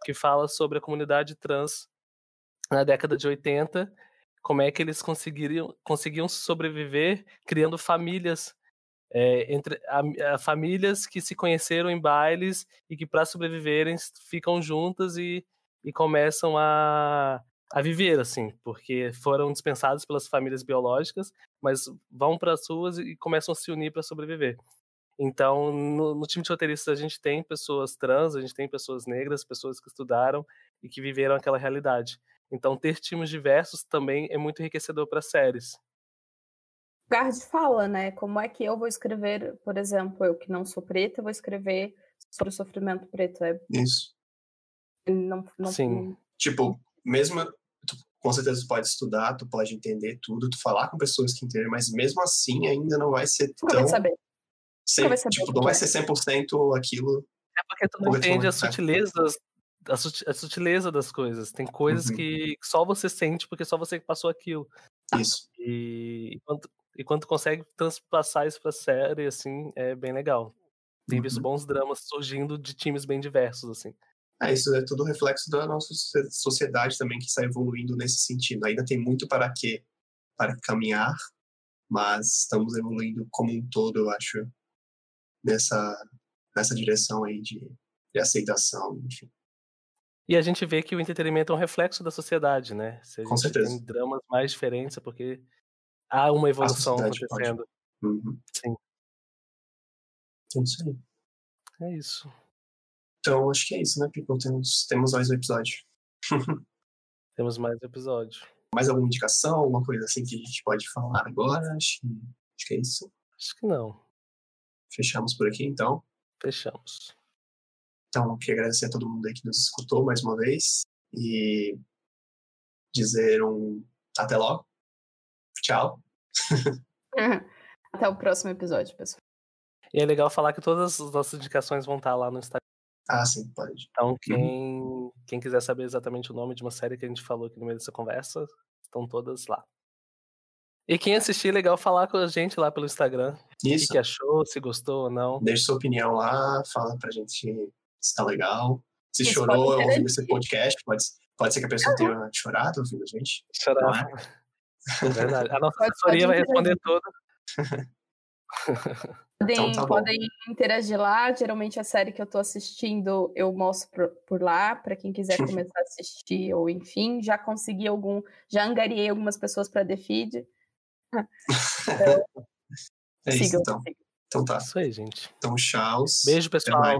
Speaker 2: que fala sobre a comunidade trans na década de 80, como é que eles conseguiriam, conseguiam sobreviver criando famílias é, entre a, a, famílias que se conheceram em bailes e que para sobreviverem ficam juntas e, e começam a, a viver assim, porque foram dispensados pelas famílias biológicas, mas vão para as ruas e começam a se unir para sobreviver. Então, no, no, time de roteiristas, a gente tem pessoas trans, a gente tem pessoas negras, pessoas que estudaram e que viveram aquela realidade. Então, ter times diversos também é muito enriquecedor para séries.
Speaker 3: Gard fala, né? Como é que eu vou escrever, por exemplo, eu que não sou preta, vou escrever sobre o sofrimento preto. É...
Speaker 1: Isso.
Speaker 3: Não, não,
Speaker 1: Sim. Tipo, mesmo tu, com certeza tu pode estudar, tu pode entender tudo, tu falar com pessoas que entendem, mas mesmo assim ainda não vai ser
Speaker 3: tão... Vai saber.
Speaker 1: Sem, vai saber tipo, não vai é. ser 100% aquilo...
Speaker 2: É porque tu não entende as sutilezas a, sutileza das coisas. Tem coisas uhum. que só você sente porque só você passou aquilo.
Speaker 1: Isso.
Speaker 2: E, e, quando, e quando consegue transpassar isso pra série, assim, é bem legal. Tem uhum. visto bons dramas surgindo de times bem diversos, assim.
Speaker 1: É, isso é tudo reflexo da nossa sociedade também que está evoluindo nesse sentido. Ainda tem muito para que para caminhar, mas estamos evoluindo como um todo, eu acho, nessa nessa direção aí de, de aceitação, enfim.
Speaker 2: E a gente vê que o entretenimento é um reflexo da sociedade, né?
Speaker 1: Se a Com certeza.
Speaker 2: tem dramas mais diferentes, é porque há uma evolução acontecendo.
Speaker 1: Uhum.
Speaker 2: Sim.
Speaker 1: É isso aí.
Speaker 2: É isso.
Speaker 1: Então, acho que é isso, né, Pico? Temos, temos mais um episódio.
Speaker 2: temos mais um episódio.
Speaker 1: Mais alguma indicação, alguma coisa assim que a gente pode falar agora? Acho, acho que é isso.
Speaker 2: Acho que não.
Speaker 1: Fechamos por aqui, então?
Speaker 2: Fechamos.
Speaker 1: Então, queria agradecer a todo mundo aí que nos escutou mais uma vez e dizer um até logo. Tchau.
Speaker 3: Até o próximo episódio, pessoal.
Speaker 2: E é legal falar que todas as nossas indicações vão estar lá no Instagram.
Speaker 1: Ah, sim, pode.
Speaker 2: Então, quem, uhum. quem quiser saber exatamente o nome de uma série que a gente falou aqui no meio dessa conversa, estão todas lá. E quem assistir, é legal falar com a gente lá pelo Instagram.
Speaker 1: Isso.
Speaker 2: O que achou, se gostou ou não.
Speaker 1: Deixe sua opinião lá, fala pra gente se tá legal. Se Isso chorou ouvindo esse podcast, pode, pode ser que a pessoa tenha chorado ouvindo a gente.
Speaker 2: Chorar. É? é verdade. A nossa assessoria vai responder tudo.
Speaker 3: Podem, então, tá podem interagir lá. Geralmente a série que eu tô assistindo eu mostro por lá para quem quiser começar a assistir ou enfim. Já consegui algum, já angariei algumas pessoas para Defeed.
Speaker 1: Então, é isso, sigam, então. Sigam. Então tá.
Speaker 2: Isso aí, gente.
Speaker 1: Então, tchau.
Speaker 2: Beijo, pessoal.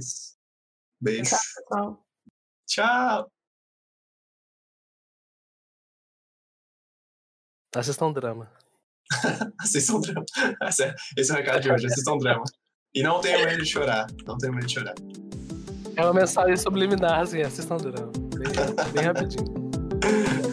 Speaker 1: Beijo.
Speaker 3: Tchau.
Speaker 1: Tchau.
Speaker 2: Assistam drama.
Speaker 1: assistam drama. Esse é, esse é o recado de hoje. Assistam drama. E não tenham medo de chorar. Não tenham medo de chorar.
Speaker 2: É uma mensagem subliminar, assim. Assistam drama. Bem, bem rapidinho.